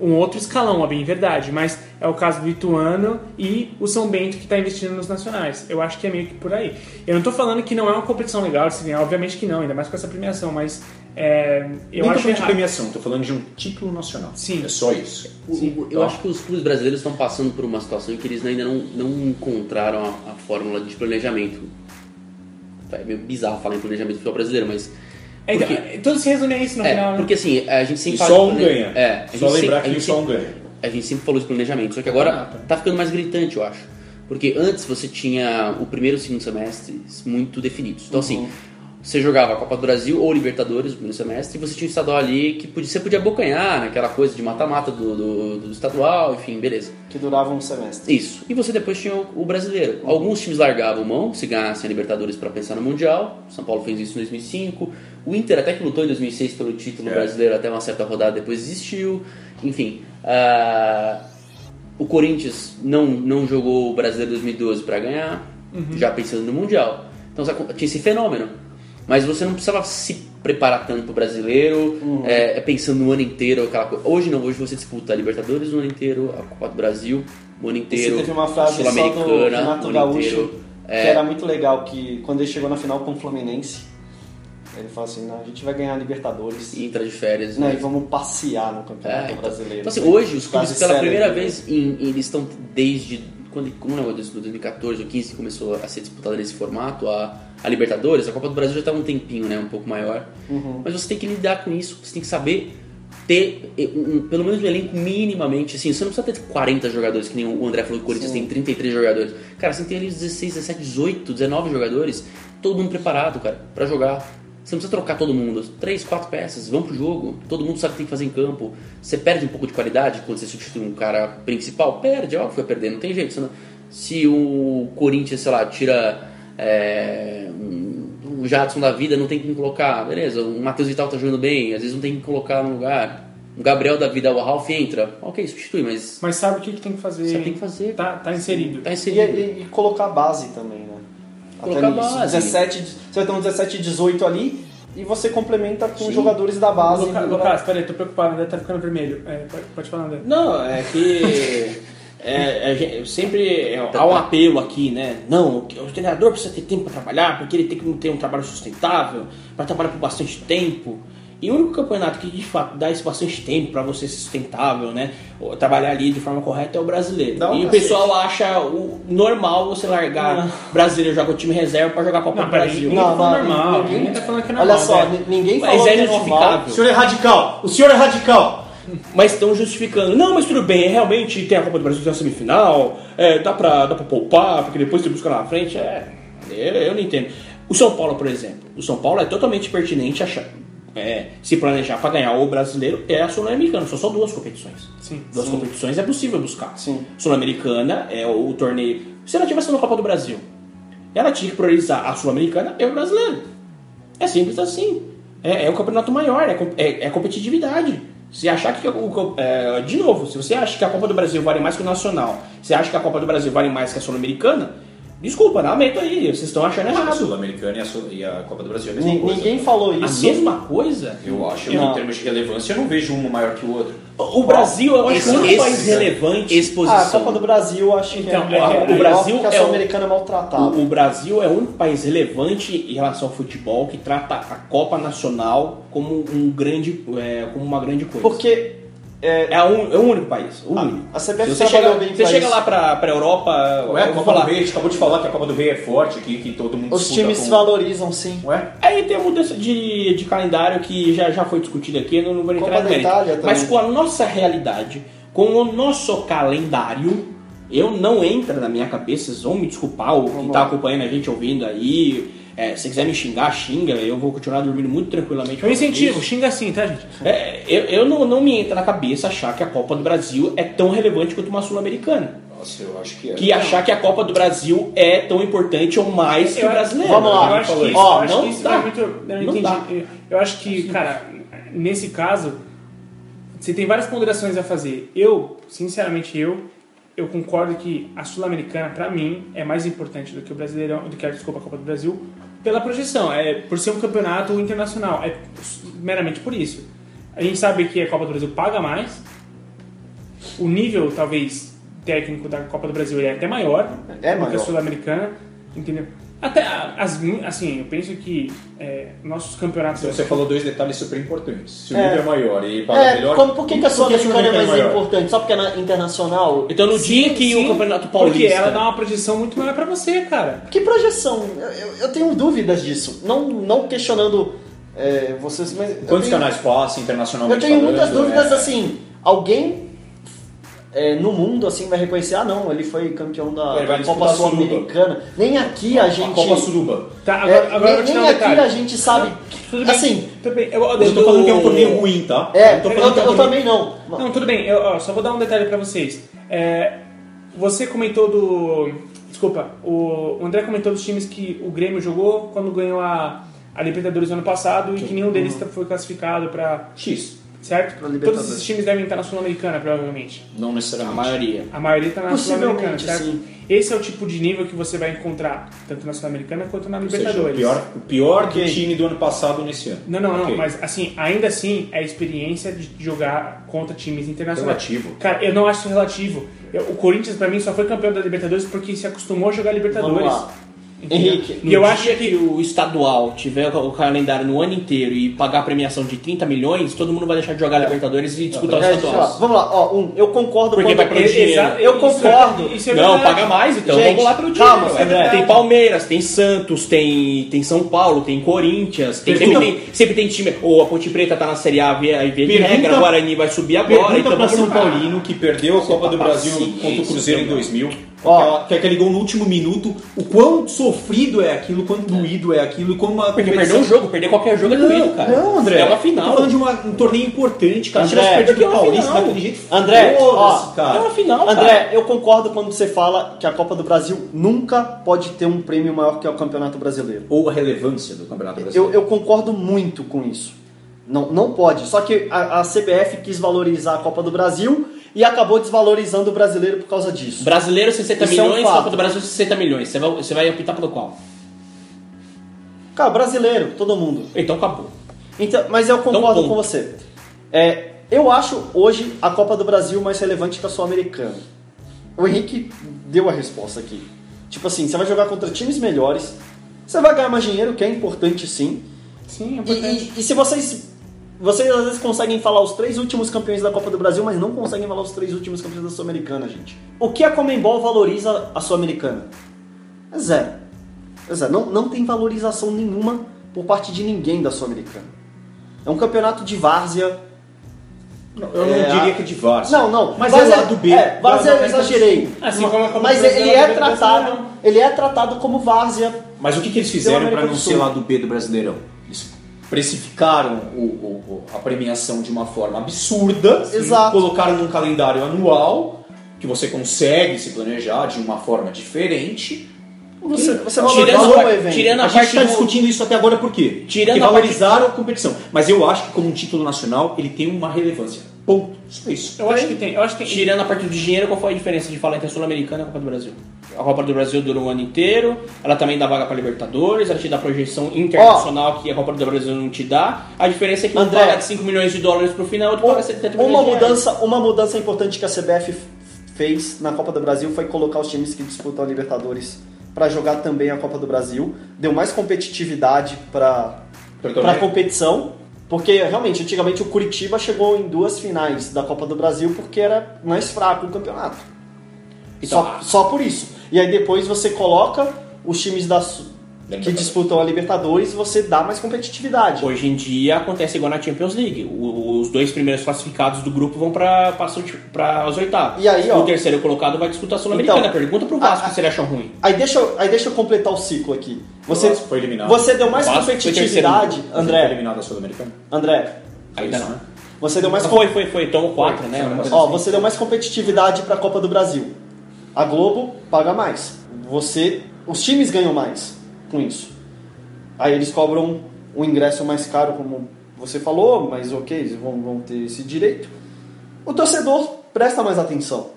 Um outro escalão, é bem verdade, mas é o caso do Ituano e o São Bento que está investindo nos nacionais. Eu acho que é meio que por aí. Eu não tô falando que não é uma competição legal de se ganhar, obviamente que não, ainda mais com essa premiação, mas é, eu Nem acho falando de premiação, tô falando de um título nacional. Sim. É só isso. O- o- eu acho que os clubes brasileiros estão passando por uma situação em que eles ainda não, não encontraram a, a fórmula de planejamento. É meio bizarro falar em planejamento do futebol brasileiro, mas. É, então, porque- tudo se resume a isso no é, final, né? porque assim, a gente sempre E fala só um ganha. É, Só lembrar sempre- a que gente só um ganha. A gente sempre falou de planejamento, só que agora Ah, tá. tá ficando mais gritante, eu acho. Porque antes você tinha o primeiro e o segundo semestres muito definidos. Então, assim, você jogava a Copa do Brasil ou Libertadores no primeiro semestre e você tinha um estadual ali que podia, você podia abocanhar naquela coisa de mata-mata do, do, do estadual, enfim, beleza. Que durava um semestre. Isso. E você depois tinha o, o brasileiro. Alguns times largavam mão se ganhassem a Libertadores para pensar no Mundial. São Paulo fez isso em 2005. O Inter até que lutou em 2006 pelo título É. brasileiro até uma certa rodada, depois desistiu. Enfim. ah, o Corinthians não, não jogou o Brasileiro 2012 para ganhar, já pensando no Mundial. Então tinha esse fenômeno. Mas você não precisava se preparar tanto pro brasileiro, é, é pensando no ano inteiro, aquela coisa. Hoje não, hoje você disputa a Libertadores o ano inteiro, a Copa do Brasil o ano E inteiro, você teve uma frase só do Renato Gaúcho inteiro. que era muito legal, que quando ele chegou na final com o Fluminense, ele falou assim, não, a gente vai ganhar a Libertadores E entra de férias. né, né? e vamos passear no Campeonato É, então- Brasileiro. Então, assim, hoje os clubes pela primeira né? vez em- eles estão desde quando como é 2014 ou 15 que começou a ser disputada nesse formato a, a Libertadores, a Copa do Brasil já está um tempinho, né, um pouco maior. Uhum. Mas você tem que lidar com isso, você tem que saber ter um- um- pelo menos um elenco minimamente, assim, você não precisa ter 40 jogadores, que nem o André falou que o Corinthians tem 33 jogadores. Cara, você tem ali 16, 17, 18, 19 jogadores, todo mundo preparado, cara, pra jogar. Você não precisa trocar todo mundo. Três, quatro peças, vão pro jogo. Todo mundo sabe o que tem que fazer em campo. Você perde um pouco de qualidade quando você substitui um cara principal? Perde, óbvio que vai perder, não tem jeito. Não- Se o Corinthians, sei lá, tira é, um, um Jadson da vida, não tem quem colocar. Beleza, o Matheus Vital tá jogando bem, às vezes não tem quem colocar no lugar. O Gabriel da vida, o Ralf entra. Ok, substitui, mas Mas sabe o que, que tem que fazer? você tem que fazer. Tá, tá inserido. Tá E, inserido. e- e colocar base também, né? Colocar base. 17, você vai ter um 17 e 18 ali, e você complementa com jogadores da base. Lucas, Lucas, peraí, tô preocupado, André tá ficando vermelho. É, pode, pode falar, André. Não, é que. É, é, gente- sempre é, há um apelo aqui, né? Não, o o treinador precisa ter tempo para trabalhar, porque ele tem que ter um trabalho sustentável, para trabalhar por bastante tempo. E o único campeonato que de fato dá esse bastante tempo para você ser sustentável, né? Trabalhar ali de forma correta é o brasileiro. Um e o pessoal acha o normal você largar brasileiro jogar o time reserva para jogar a Copa Não, do Brasil. ninguém tá Não, falando não, normal. ninguém- Ninguém tá falando que é normal. Olha só, né? ni- ninguém Mas falou é que é normal. justificável. O senhor é radical! O senhor é radical! Mas estão justificando. Não, mas tudo bem, realmente tem a Copa do Brasil tem a semifinal, é, dá, pra, dá pra poupar, porque depois você busca lá na frente. É, eu, eu não entendo. O São Paulo, por exemplo. O São Paulo é totalmente pertinente achar, é, se planejar para ganhar o brasileiro é a Sul-Americana. São só duas competições. Sim. Duas competições é possível buscar. Sim. Sul-Americana é o, torneio. Se ela tivesse na Copa do Brasil, ela tinha que priorizar a Sul-Americana e o brasileiro. É simples assim. É, é um campeonato maior, é, é, é competitividade. Se achar que o, é, de novo, se você acha que a Copa do Brasil vale mais que o Nacional, você acha que a Copa do Brasil vale mais que a Sul-Americana, desculpa, lamento aí, vocês estão achando Acho que a errado. Sul-Americana e a Sul- e a Copa do Brasil é a mesma Ni- coisa. Ninguém falou A isso. mesma coisa? Eu acho, Não. em termos de relevância, eu não vejo um maior que o outro. O Brasil é o Esse- único esse- país relevante. Exposição. Ah, a Copa do Brasil eu acho que Então, é, é- é, o melhor Brasil a é o- Sul-Americana é maltratada. O, o Brasil é o único país relevante em relação ao futebol que trata a Copa Nacional como um grande, é, como uma grande coisa. Porque é, é, um, é o único país, o único. a CBF Se você chega, bem você chega isso. lá pra, pra Europa, Ué, a eu Copa falar, do Rei, a gente acabou de falar que a Copa do Rei é forte, que, que todo mundo os times com- se valorizam sim. Ué? Aí tem a mudança de, de calendário que já, já foi discutida aqui, eu não vou entrar Copa no. Itália também. Mas com a nossa realidade, com o nosso calendário, eu não entra na minha cabeça, vocês vão me desculpar, o que tá acompanhando a gente ouvindo aí. É, se quiser me xingar, xinga, eu vou continuar dormindo muito tranquilamente. Eu incentivo, Isso. xinga assim, tá, gente? É, eu eu não, não me entra na cabeça achar que a Copa do Brasil é tão relevante quanto uma Sul-Americana. Nossa, eu acho que é. Que achar que a Copa do Brasil é tão importante ou mais que o brasileiro. Vamos lá. Eu acho que, Ó, eu não isso dá. é muito. Eu não, dá. Eu- Eu acho que, cara, nesse caso, você tem várias ponderações a fazer. Eu, sinceramente, eu, eu concordo que a Sul-Americana, pra mim, é mais importante do que o Brasileirão, do que a, desculpa, a Copa do Brasil, pela projeção. É por ser um campeonato internacional. É meramente por isso. A gente sabe que a Copa do Brasil paga mais. O nível, talvez, técnico da Copa do Brasil é até maior É do que a maior. Sul-Americana, entendeu? Até as, assim, eu penso que é, nossos campeonatos. Então você falou dois detalhes super importantes. Se o É. nível é maior e paga É, melhor. como, por que, que a Sul-Americana é mais maior? importante? Só porque é na- internacional? Então no dia que Sim, o Campeonato Paulista. Porque ela dá uma projeção muito maior pra você, cara. Que projeção? Eu, eu- tenho dúvidas disso. Não, não questionando é, vocês, mas. Quantos tenho- canais passa internacionalmente? Eu tenho muitas dúvidas é. assim. Alguém é, no mundo assim vai reconhecer, ah não, ele foi campeão da, vai da Copa. Sul-Americana. Nem aqui a gente. A Copa Suruba. Tá, é, agora, agora eu vou nem um nem aqui detalhe. a gente sabe. Tudo bem, Assim, tudo bem. Eu, Eu tô falando que é um torneio ruim, tá? é, Eu eu, tô falando que é um eu também não. Não, tudo bem. Eu ó, só vou dar um detalhe pra vocês. É, você comentou do. Desculpa, o André comentou dos times que o Grêmio jogou quando ganhou a, a Libertadores no ano passado e que nenhum deles foi classificado pra. X. Certo? Pra Todos Libertadores. esses times devem estar na Sul-Americana, provavelmente. Não A necessariamente. maioria. A maioria está na Sul-Americana, certo? sim. Esse é o tipo de nível que você vai encontrar tanto na Sul-Americana quanto na Ou seja, o Libertadores. pior, o pior Ok. do time do ano passado nesse ano. Não, não, não, Ok. mas assim, ainda assim é a experiência de jogar contra times internacionais. Relativo. Cara, eu não acho isso relativo. O Corinthians, pra mim, só foi campeão da Libertadores porque se acostumou a jogar Libertadores. Vamos lá. Henrique, e eu dia acho que o estadual tiver o calendário no ano inteiro e pagar a premiação de 30 milhões, todo mundo vai deixar de jogar Libertadores e disputar o É, deixa eu estadual. falar. Vamos lá, ó, um, eu concordo Porque vai pro É, dinheiro. Eu isso concordo. é- isso é Não, verdade. paga mais, então Gente, vamos lá pelo calma, dinheiro. André. Tem Palmeiras, tem Santos, tem, tem São Paulo, tem Corinthians, tem, sempre, tem, sempre tem time. Ou a Ponte Preta tá na Série A via, via de Pergunta- regra, o Guarani vai subir agora. Pergunta então pra São. Paulino que perdeu a Copa do tá Brasil paciência, contra o Cruzeiro em também. 2000. Ó. Que aquele gol no último minuto, o quão sofrido é aquilo, o quão doído é aquilo, como uma Porque perder um jogo, perder qualquer jogo é doído, cara. Não, André. É uma Tô final. falando de uma- um torneio importante, cara. Se André, tivesse perdido porque é o uma Paulista final. daquele jeito, André, foda-se, ó, cara. É uma final, cara. André, eu concordo quando você fala que a Copa do Brasil nunca pode ter um prêmio maior que o Campeonato Brasileiro. Ou a relevância do Campeonato Brasileiro. Eu, eu concordo muito com isso. Não, não pode. Só que a, a CBF quis valorizar a Copa do Brasil e acabou desvalorizando o brasileiro por causa disso. Brasileiro 60 Isso é um milhões. Copa do Brasil 60 milhões. Você vai, você vai optar pelo qual? Cara, brasileiro, todo mundo. Então acabou. Então, mas eu concordo ponto. com você. É, eu acho hoje a Copa do Brasil mais relevante que a Sul-Americana. O Henrique deu a resposta aqui. Tipo assim, você vai jogar contra times melhores, você vai ganhar mais dinheiro, que é importante sim. Sim, é E, importante. e- e se vocês. Vocês às vezes conseguem falar os três últimos campeões da Copa do Brasil, mas não conseguem falar os três últimos campeões da Sul-Americana, gente. O que a Comembol valoriza a Sul-Americana? É zero. É zero. Não, não tem valorização nenhuma por parte de ninguém da Sul-Americana. É um campeonato de várzea. Eu não É, diria a- que é de várzea. Não, não. Mas Várzea- é lado B. É, várzea eu exagerei. Assim como a Copa mas ele é é do tratado. Ele é tratado como várzea. Mas o que, que eles fizeram para não ser lado B do Brasileirão? Precificaram o- o- a premiação de uma forma absurda, Exato. colocaram num calendário anual que você consegue se planejar de uma forma diferente. Você, você a o evento. tirando A, a gente está do- discutindo isso até agora por quê? Tirando Porque a parte- valorizaram a competição. Mas eu acho que como um título nacional ele tem uma relevância. Ponto. Só isso. Eu acho que tem. Eu acho que tem. Tirando a parte do dinheiro, qual foi a diferença de falar entre a Sul-Americana e a Copa do Brasil? A Copa do Brasil dura um ano inteiro, ela também dá vaga para Libertadores, ela te dá projeção internacional que a Copa do Brasil não te dá. A diferença é que um André. paga de 5 milhões de dólares pro final, outro paga 70 milhões Uma de reais. mudança, uma mudança importante que a CBF fez na Copa do Brasil foi colocar os times que disputam a Libertadores para jogar também a Copa do Brasil. Deu mais competitividade para a competição. Porque realmente, antigamente o Curitiba chegou em duas finais da Copa do Brasil porque era mais fraco o campeonato. Então, só, só por isso. E aí depois você coloca os times da, que disputam a Libertadores você dá mais competitividade. Hoje em dia acontece igual na Champions League. O- Os dois primeiros classificados do grupo vão para as oitavas. E aí, ó- o terceiro colocado vai disputar a Sul-Americana. Então, Pergunta pro Vasco a- se ele acham ruim. Aí deixa, eu- aí deixa eu completar o ciclo aqui. Você, foi eliminado. você deu mais foi competitividade, Ele foi André. eliminado da Sul-Americana. André, Ainda não. né? você deu mais Mas foi, foi, foi. Tomou quatro, né? Ó, você deu mais competitividade para a Copa do Brasil. A Globo paga mais. Você, os times ganham mais com isso. Aí eles cobram um ingresso mais caro, como você falou, mas ok, eles vão, vão ter esse direito. O torcedor presta mais atenção.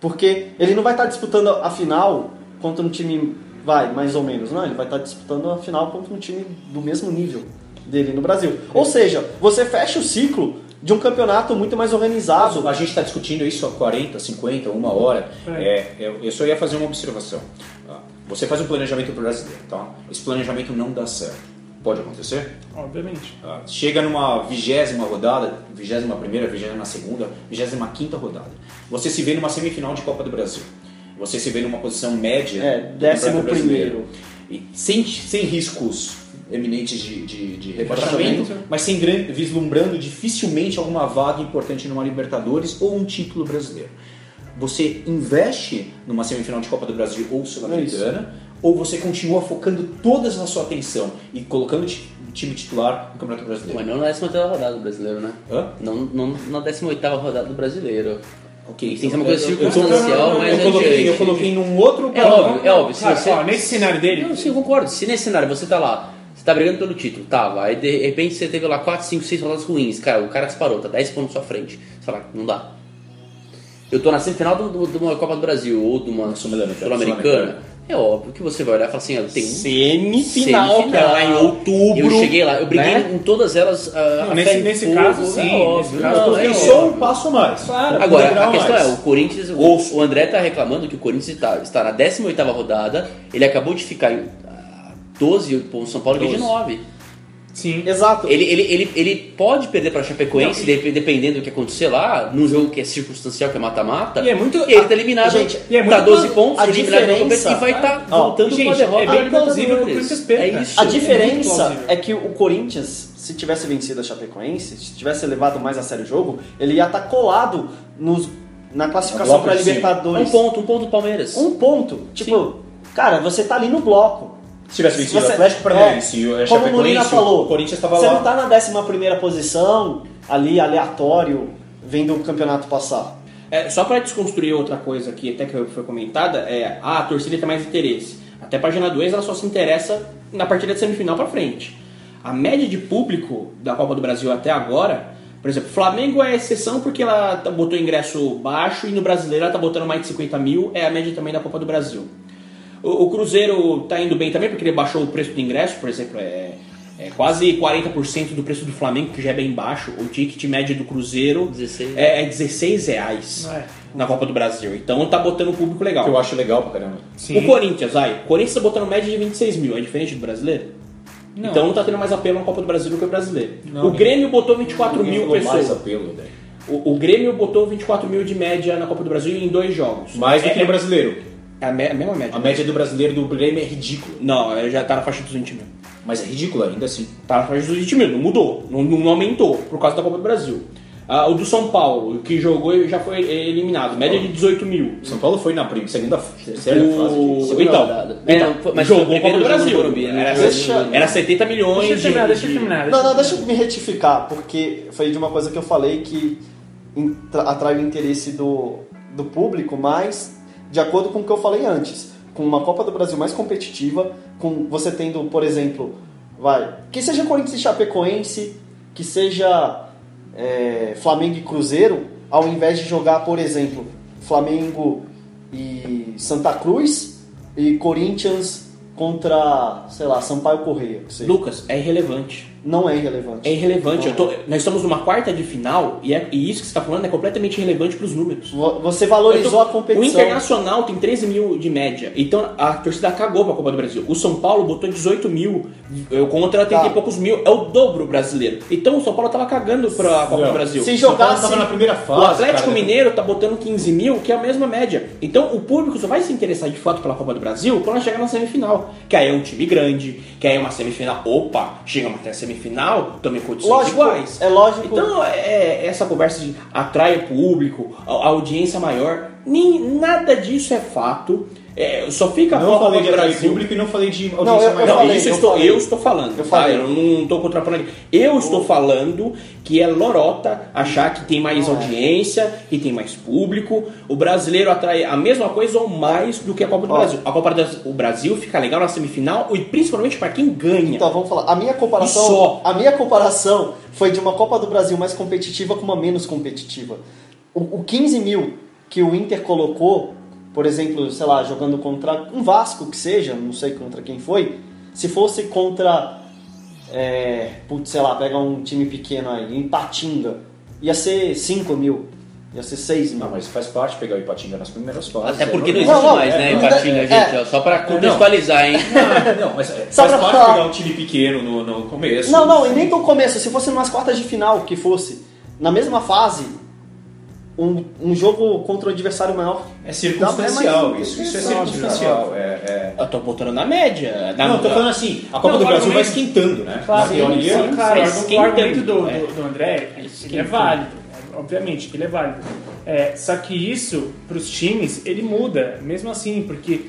Porque ele não vai estar disputando a final contra um time, vai, mais ou menos, não. Ele vai estar disputando a final contra um time do mesmo nível dele no Brasil. Ou seja, você fecha o ciclo de um campeonato muito mais organizado. A gente está discutindo isso há 40, 50, uma hora. É, eu, eu só ia fazer uma observação. Você faz um planejamento para o brasileiro, tá? Esse planejamento não dá certo. Pode acontecer? Obviamente. Ah, Chega numa vigésima rodada, vigésima primeira, vigésima segunda, vigésima quinta rodada. Você se vê numa semifinal de Copa do Brasil. Você se vê numa posição média. É, décimo primeiro. E sem, sem riscos eminentes de, de, de rebaixamento, Rebaixamento. mas sem gran- vislumbrando dificilmente alguma vaga importante numa Libertadores ou um título brasileiro. Você investe numa semifinal de Copa do Brasil ou Sul-Americana, ou você continua focando toda a sua atenção e colocando o ti- o time titular no Campeonato Brasileiro? Mas não na 18 rodada do brasileiro, né? Hã? Não, não na 18 rodada do brasileiro. Ok, Tem que ser uma coisa eu- eu- circunstancial, eu- mas eu coloquei, adiante. eu coloquei num outro É óbvio, é óbvio. Se Cara, você... ó, nesse cenário dele, Não, sim, eu concordo. Se nesse cenário você tá lá, você tá brigando pelo título, tá, vai, de repente você teve lá 4, 5, 6 rodadas ruins, cara, o cara disparou, tá 10 pontos à sua frente. Você fala, não dá. Eu tô na semifinal de uma Copa do Brasil ou de uma Sul-Americana. É óbvio que você vai olhar e falar assim, ó, tem um Semifinal, que é lá em outubro. Eu cheguei lá, eu briguei né? em todas elas. ah, Não, nesse- nesse fogo, caso, é sim, óbvio. nesse caso, Não, é Tem óbvio. só um passo a mais. Agora, Um a questão mais. é, o Corinthians, o, o André tá reclamando que o Corinthians está, está na 18ª rodada, ele acabou de ficar em ah, 12 pontos, o São Paulo veio de 9. Sim. Exato. Ele, ele, ele, ele pode perder para Chapecoense, dep- dependendo do que acontecer lá, num jogo que é circunstancial, que é mata-mata, E é muito- e ele tá eliminado, Gente, e é tá muito 12 pla- pontos, a eliminado competição, e vai estar Ó, voltando gente, com a derrota. é bem plausível que o Libertadores. Corinthians. É isso. A é diferença plausível. é que o Corinthians, se tivesse vencido a Chapecoense, se tivesse levado mais a sério o jogo, ele ia estar colado nos, na classificação cima. Libertadores. Um ponto, um ponto do Palmeiras. Um ponto. Tipo, cara, você tá ali no bloco. Se tivesse vencido Você- o Atlético Paranaense e o Como o Chapecoense, Molina falou, o Corinthians estava você lá. não tá na 11 posição, ali aleatório, vendo o campeonato passar. É, só para desconstruir outra coisa aqui, até que foi comentada, é ah, a torcida tem mais interesse. Até a página 2 ela só se interessa na partida de semifinal para frente. A média de público da Copa do Brasil até agora, por exemplo, Flamengo é exceção porque ela tá- botou ingresso baixo e no brasileiro ela tá botando mais de 50 mil, é a média também da Copa do Brasil. O, o Cruzeiro tá indo bem também porque ele baixou o preço do ingresso, por exemplo, é, é quase 40% do preço do Flamengo, que já é bem baixo. O ticket médio do Cruzeiro 16. é, é 16 reais É. na Copa do Brasil. Então tá botando o público legal. Que eu acho legal pra caramba. Sim. O Corinthians, vai. O Corinthians tá botando média de 26 mil, é diferente do brasileiro? Não. Então não tá tendo mais apelo na Copa do Brasil do que o brasileiro. Não. o Grêmio botou 24 Ninguém mil falou mais pessoas. apelo, né? O, o Grêmio botou 24 mil de média na Copa do Brasil em dois jogos. Mais do é, que no brasileiro. É a, me- a mesma média. A média do brasileiro do Grêmio é ridícula. Não, ele já tá na faixa dos 20 mil. Mas é ridícula ainda assim. Tá na faixa dos 20 mil, não mudou, não, não aumentou por causa da Copa do Brasil. Ah, o do São Paulo, que jogou e já foi eliminado, média de 18 mil. São Paulo foi na prim- segunda, terceira O- fase. de- então, então, É, não, foi- mas jogou o a Copa do Brasil. Morumbi, né? Era, Deixa- era 70 milhões Deixa eu terminar, de- deixa eu terminar. Não, não, eu deixa eu me retificar, porque foi de uma coisa que eu falei que atrai o interesse do, do público, mas de acordo com o que eu falei antes, com uma Copa do Brasil mais competitiva, com você tendo, por exemplo, vai, que seja Corinthians e Chapecoense, que seja é, Flamengo e Cruzeiro, ao invés de jogar, por exemplo, Flamengo e Santa Cruz e Corinthians contra, sei lá, Sampaio Correia. Lucas, é irrelevante. Não é irrelevante. É irrelevante. Não tô- nós estamos numa quarta de final e, é- e isso que você está falando é completamente irrelevante para os números. Vo- Você valorizou tô- a competição. O Internacional tem 13 mil de média. Então a torcida cagou pra Copa do Brasil. O São Paulo botou 18 mil contra 30 Tá. e poucos mil. É o dobro brasileiro. Então o São Paulo tava cagando pra Copa do. Brasil. Se São Paulo jogasse. tava na primeira fase. O Atlético cara. Mineiro tá botando 15 mil, que é a mesma média. Então o público só vai se interessar de fato pela Copa do Brasil quando chegar na semifinal. Que aí é um time grande, que aí é uma semifinal. Opa, chegamos até a semifinal, também condições Lógico, iguais. é lógico. Então, é, essa conversa de atrai o público, a, a audiência maior, nem, nada disso é fato. É, só fica a Não Copa falei de Brasil. público e não falei de Não, audiência eu- eu maior. Não, falei, isso eu, eu estou, falei. eu estou falando, Eu tá? falei. Eu não estou contrapondo aqui. Eu estou falando que é lorota achar que tem mais Não é. audiência, que tem mais público. O brasileiro atrai a mesma coisa ou mais do que a Copa do Ó. Brasil. A Copa do Brasil fica legal na semifinal e principalmente para quem ganha. Então vamos falar. A minha comparação. Só. A minha comparação foi de uma Copa do Brasil mais competitiva com uma menos competitiva. O, o 15 mil que o Inter colocou, por exemplo, sei lá, jogando contra um Vasco que seja, não sei contra quem foi, se fosse contra. É, putz, sei lá, pega um time pequeno aí, em Patinga, ia ser 5 mil, ia ser 6 mil. Não, mas faz parte pegar o Ipatinga nas primeiras fases. Até é porque não normal. existe Não, não, mais, né, é, Ipatinga, é, gente. é. ó, só pra contextualizar, hein? Não, mas é, Só faz parte falar. pegar um time pequeno no, no começo. Não, não, e nem no começo. Se fosse nas quartas de final, que fosse na mesma fase, um, um jogo contra o adversário maior. É circunstancial é mais- isso. Isso é Óbvio, circunstancial. É, é... Eu tô botando na média. Na, Não, eu tô falando assim, a Copa Não, do Brasil vai esquentando, né? Claro, Na teoria, sim, claro, vai o argumento do, é. do, do André ele é válido, obviamente que ele é válido. É, só que isso, para os times, ele muda, mesmo assim, porque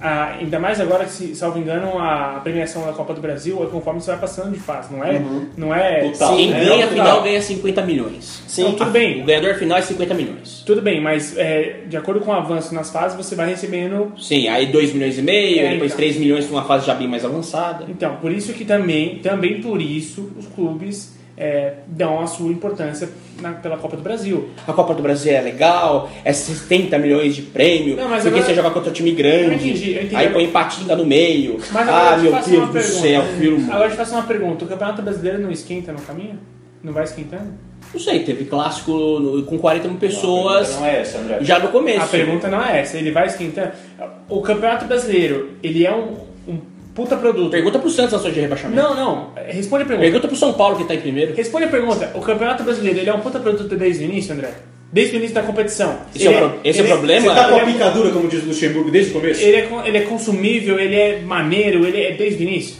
ah, ainda mais agora que, se salvo engano, a premiação da Copa do Brasil é conforme você vai passando de fase, não é? Não é Total. Quem é, ganha a final ganha 50 milhões. Sim. Não, tudo O bem, ganhador final é 50 milhões. tudo bem, mas é, de acordo com o avanço nas fases, você vai recebendo Sim, aí 2 milhões e meio, É, depois então. 3 milhões numa fase já bem mais avançada. Então, por isso que também, também por isso, os clubes é, dão a sua importância na- pela Copa do Brasil. A Copa do Brasil é legal, é 70 milhões de prêmio, Não, mas porque agora- você joga contra um time grande, Eu entendi, eu entendi. aí põe patinga no meio. Mas ah, meu Deus do pergunta. céu, filho. Agora eu te faço uma pergunta: o Campeonato Brasileiro não esquenta no caminho? Não vai esquentando? Não sei, teve clássico no- com 40 mil pessoas Não é essa, André. já no começo. A pergunta não é essa, ele vai esquentando. O Campeonato Brasileiro, ele é um puta produto. Pergunta pro Santos na sua de rebaixamento. Não, não, responde a pergunta. Pergunta pro São Paulo que tá em primeiro. Responde a pergunta: o Campeonato Brasileiro, ele é um puta produto desde o início, André? Desde o início da competição. Esse é o pro- esse é o ele problema? Você tá com ele a picadura, como diz o Luxemburgo, desde o começo? Ele é, ele é consumível, ele é maneiro, ele é desde o início.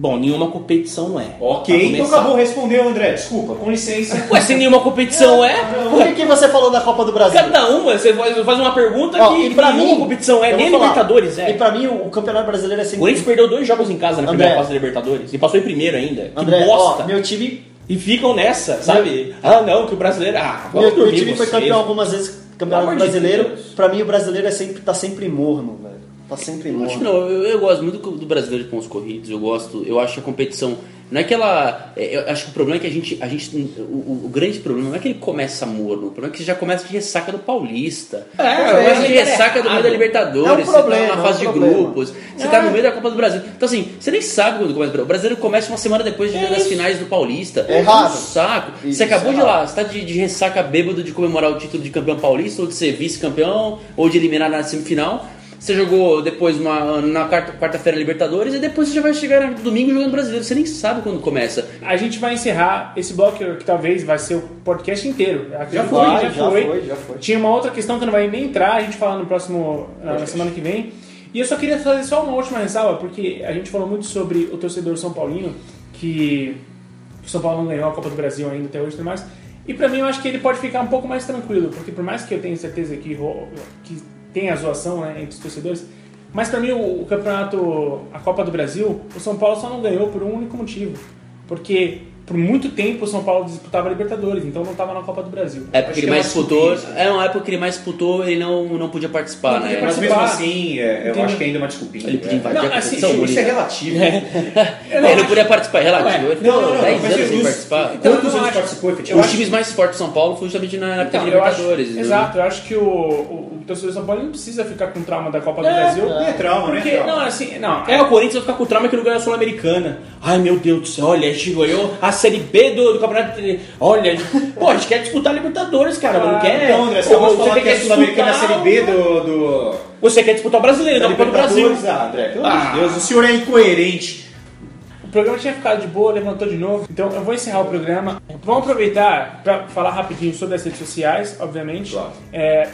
Bom, nenhuma competição é. Ok, então acabou, respondeu, André. Desculpa, com licença. Ué, se nenhuma competição é, Por que, que você falou da Copa do Brasil? cada uma, você faz uma pergunta Ó, que e pra nenhuma mim, competição é, nem Libertadores é. E pra mim, o, o Campeonato Brasileiro é O sempre. Corinthians perdeu dois jogos em casa na primeira André. fase da Libertadores e passou em primeiro ainda. Que André, bosta. ó, meu time, E ficam nessa, sabe? Ah, não, que o brasileiro. Ah, meu, meu time foi campeão algumas vezes Campeonato de Brasileiro. Deus. Pra mim, o brasileiro é sempre, tá sempre morno, velho. Tá sempre Eu acho que não, eu, eu gosto muito do brasileiro de pontos corridos, eu gosto, eu acho a competição Não é que ela. é, Eu acho que o problema é que a gente. A gente o, o- grande problema não é que ele começa morno, o problema é que você já começa de ressaca do Paulista. É, você começa de ele é ressaca do meio da. Libertadores, É um problema, você tá na é um fase de grupos, você tá no meio da Copa do Brasil. Então assim, você nem sabe quando começa o Brasileiro. Começa uma semana depois de- das finais do Paulista. É errado. um saco. Isso, você acabou é de lá, você tá de, de ressaca bêbado de comemorar o título de campeão paulista, ou de ser vice-campeão, ou de eliminar na semifinal. Você jogou depois uma, na quarta- quarta-feira Libertadores e depois você já vai chegar no domingo jogando brasileiro. Você nem sabe quando começa. A gente vai encerrar esse bloco que talvez vai ser o podcast inteiro. Já foi, que já foi, já foi. Tinha uma outra questão que não vai nem entrar, a gente fala no próximo, na semana que vem. E eu só queria fazer só uma última ressalva, porque a gente falou muito sobre o torcedor São Paulino, que o São Paulo não ganhou a Copa do Brasil ainda até hoje e tudo mais. E pra mim eu acho que ele pode ficar um pouco mais tranquilo, porque por mais que eu tenha certeza que, que tem a zoação né, entre os torcedores, mas pra mim o, o campeonato, a Copa do Brasil, o São Paulo só não ganhou por um único motivo. Porque por muito tempo o São Paulo disputava a Libertadores, então não estava na Copa do Brasil. É porque Acho ele que é mais uma disputou. É uma época que ele mais disputou, ele não, não podia participar, Não né? podia Mas participar. mesmo assim, é, eu acho que ainda é uma desculpinha. Ele podia é. invadir Não, a assim, competição. Isso é ele- relativo. ele não podia participar, é relativo. Ele Não, não, não, 10 mas anos é sem participar. Então, Quantos não anos participou efetivamente? Os times mais fortes de São Paulo foi justamente na época Então, de acho, Libertadores. entendeu? exato, eu acho que o, o, o torcedor São Paulo não precisa ficar com trauma da Copa do É, Brasil. Não é trauma, não é Porque, trauma. não, assim, não. É, o Corinthians vai ficar com trauma que não ganhou a Sul-Americana. Ai, meu Deus do céu, olha, a gente ganhou a Série B do, do Campeonato. Olha, pô, a gente quer disputar Libertadores, cara, não Ah, quer. Então, André, você Ou que a quer Sul-Americana é a Série disputar B o- do... do... Você quer disputar o brasileiro, da não do Brasil. Ah, André, pelo amor Ah. de Deus, o senhor é incoerente. O programa tinha ficado de boa, levantou de novo. Então eu vou encerrar o programa. Vamos aproveitar para falar rapidinho sobre as redes sociais, obviamente. Claro. É,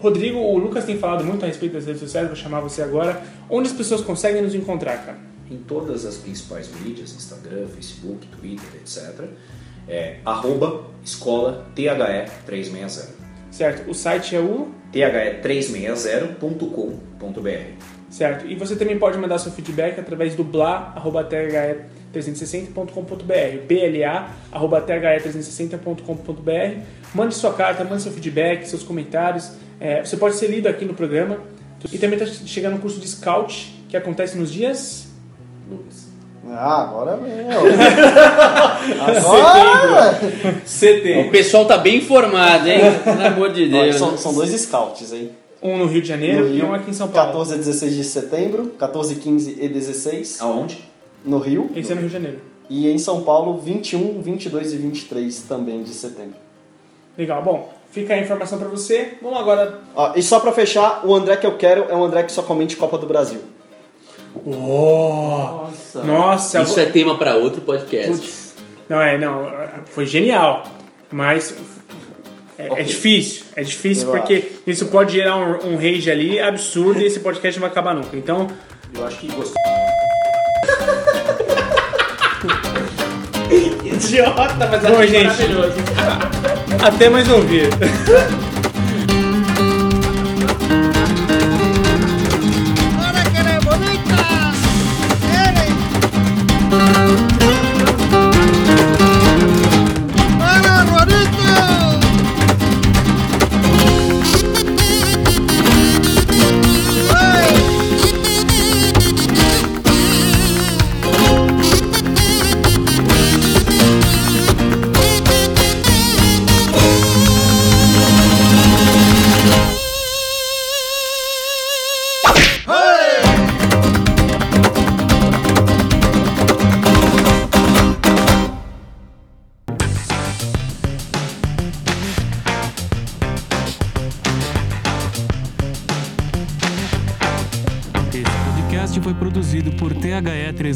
Rodrigo, o Lucas tem falado muito a respeito das redes sociais, vou chamar você agora. Onde as pessoas conseguem nos encontrar, cara? Em todas as principais mídias, Instagram, Facebook, Twitter, etc. É arroba escola THE 360. Certo? O site é o. THE360.com.br Certo. E você também pode mandar seu feedback através do bla.the360.com.br, bla.the360.com.br. Mande sua carta, mande seu feedback, seus comentários. É, você pode ser lido aqui no programa. E também está chegando um curso de Scout, que acontece nos dias... Lucas. Ah, agora meu. agora. O pessoal tá bem informado, hein? Pelo amor de Olha, Deus. são, são dois scouts, hein? Um no Rio de Janeiro No e Rio, um aqui em São Paulo. 14 a 16 de setembro, 14, 15 e 16 Aonde? no Rio. Esse é no Rio de Janeiro. E em São Paulo, 21, 22 e 23 também de setembro. Legal. Bom, fica a informação pra você. Vamos agora... Ó, e só pra fechar, o André que eu quero é um André que só comente Copa do Brasil. Nossa, Isso é tema pra outro podcast. Putz. Não, é, não. Foi genial. Mas é, é difícil. É difícil Eu porque isso pode gerar um, um rage ali absurdo e esse podcast não vai acabar nunca. Então, Eu acho que gostei. Idiota, mas Bom, é gente. maravilhoso. até mais ouvir.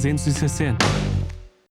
360.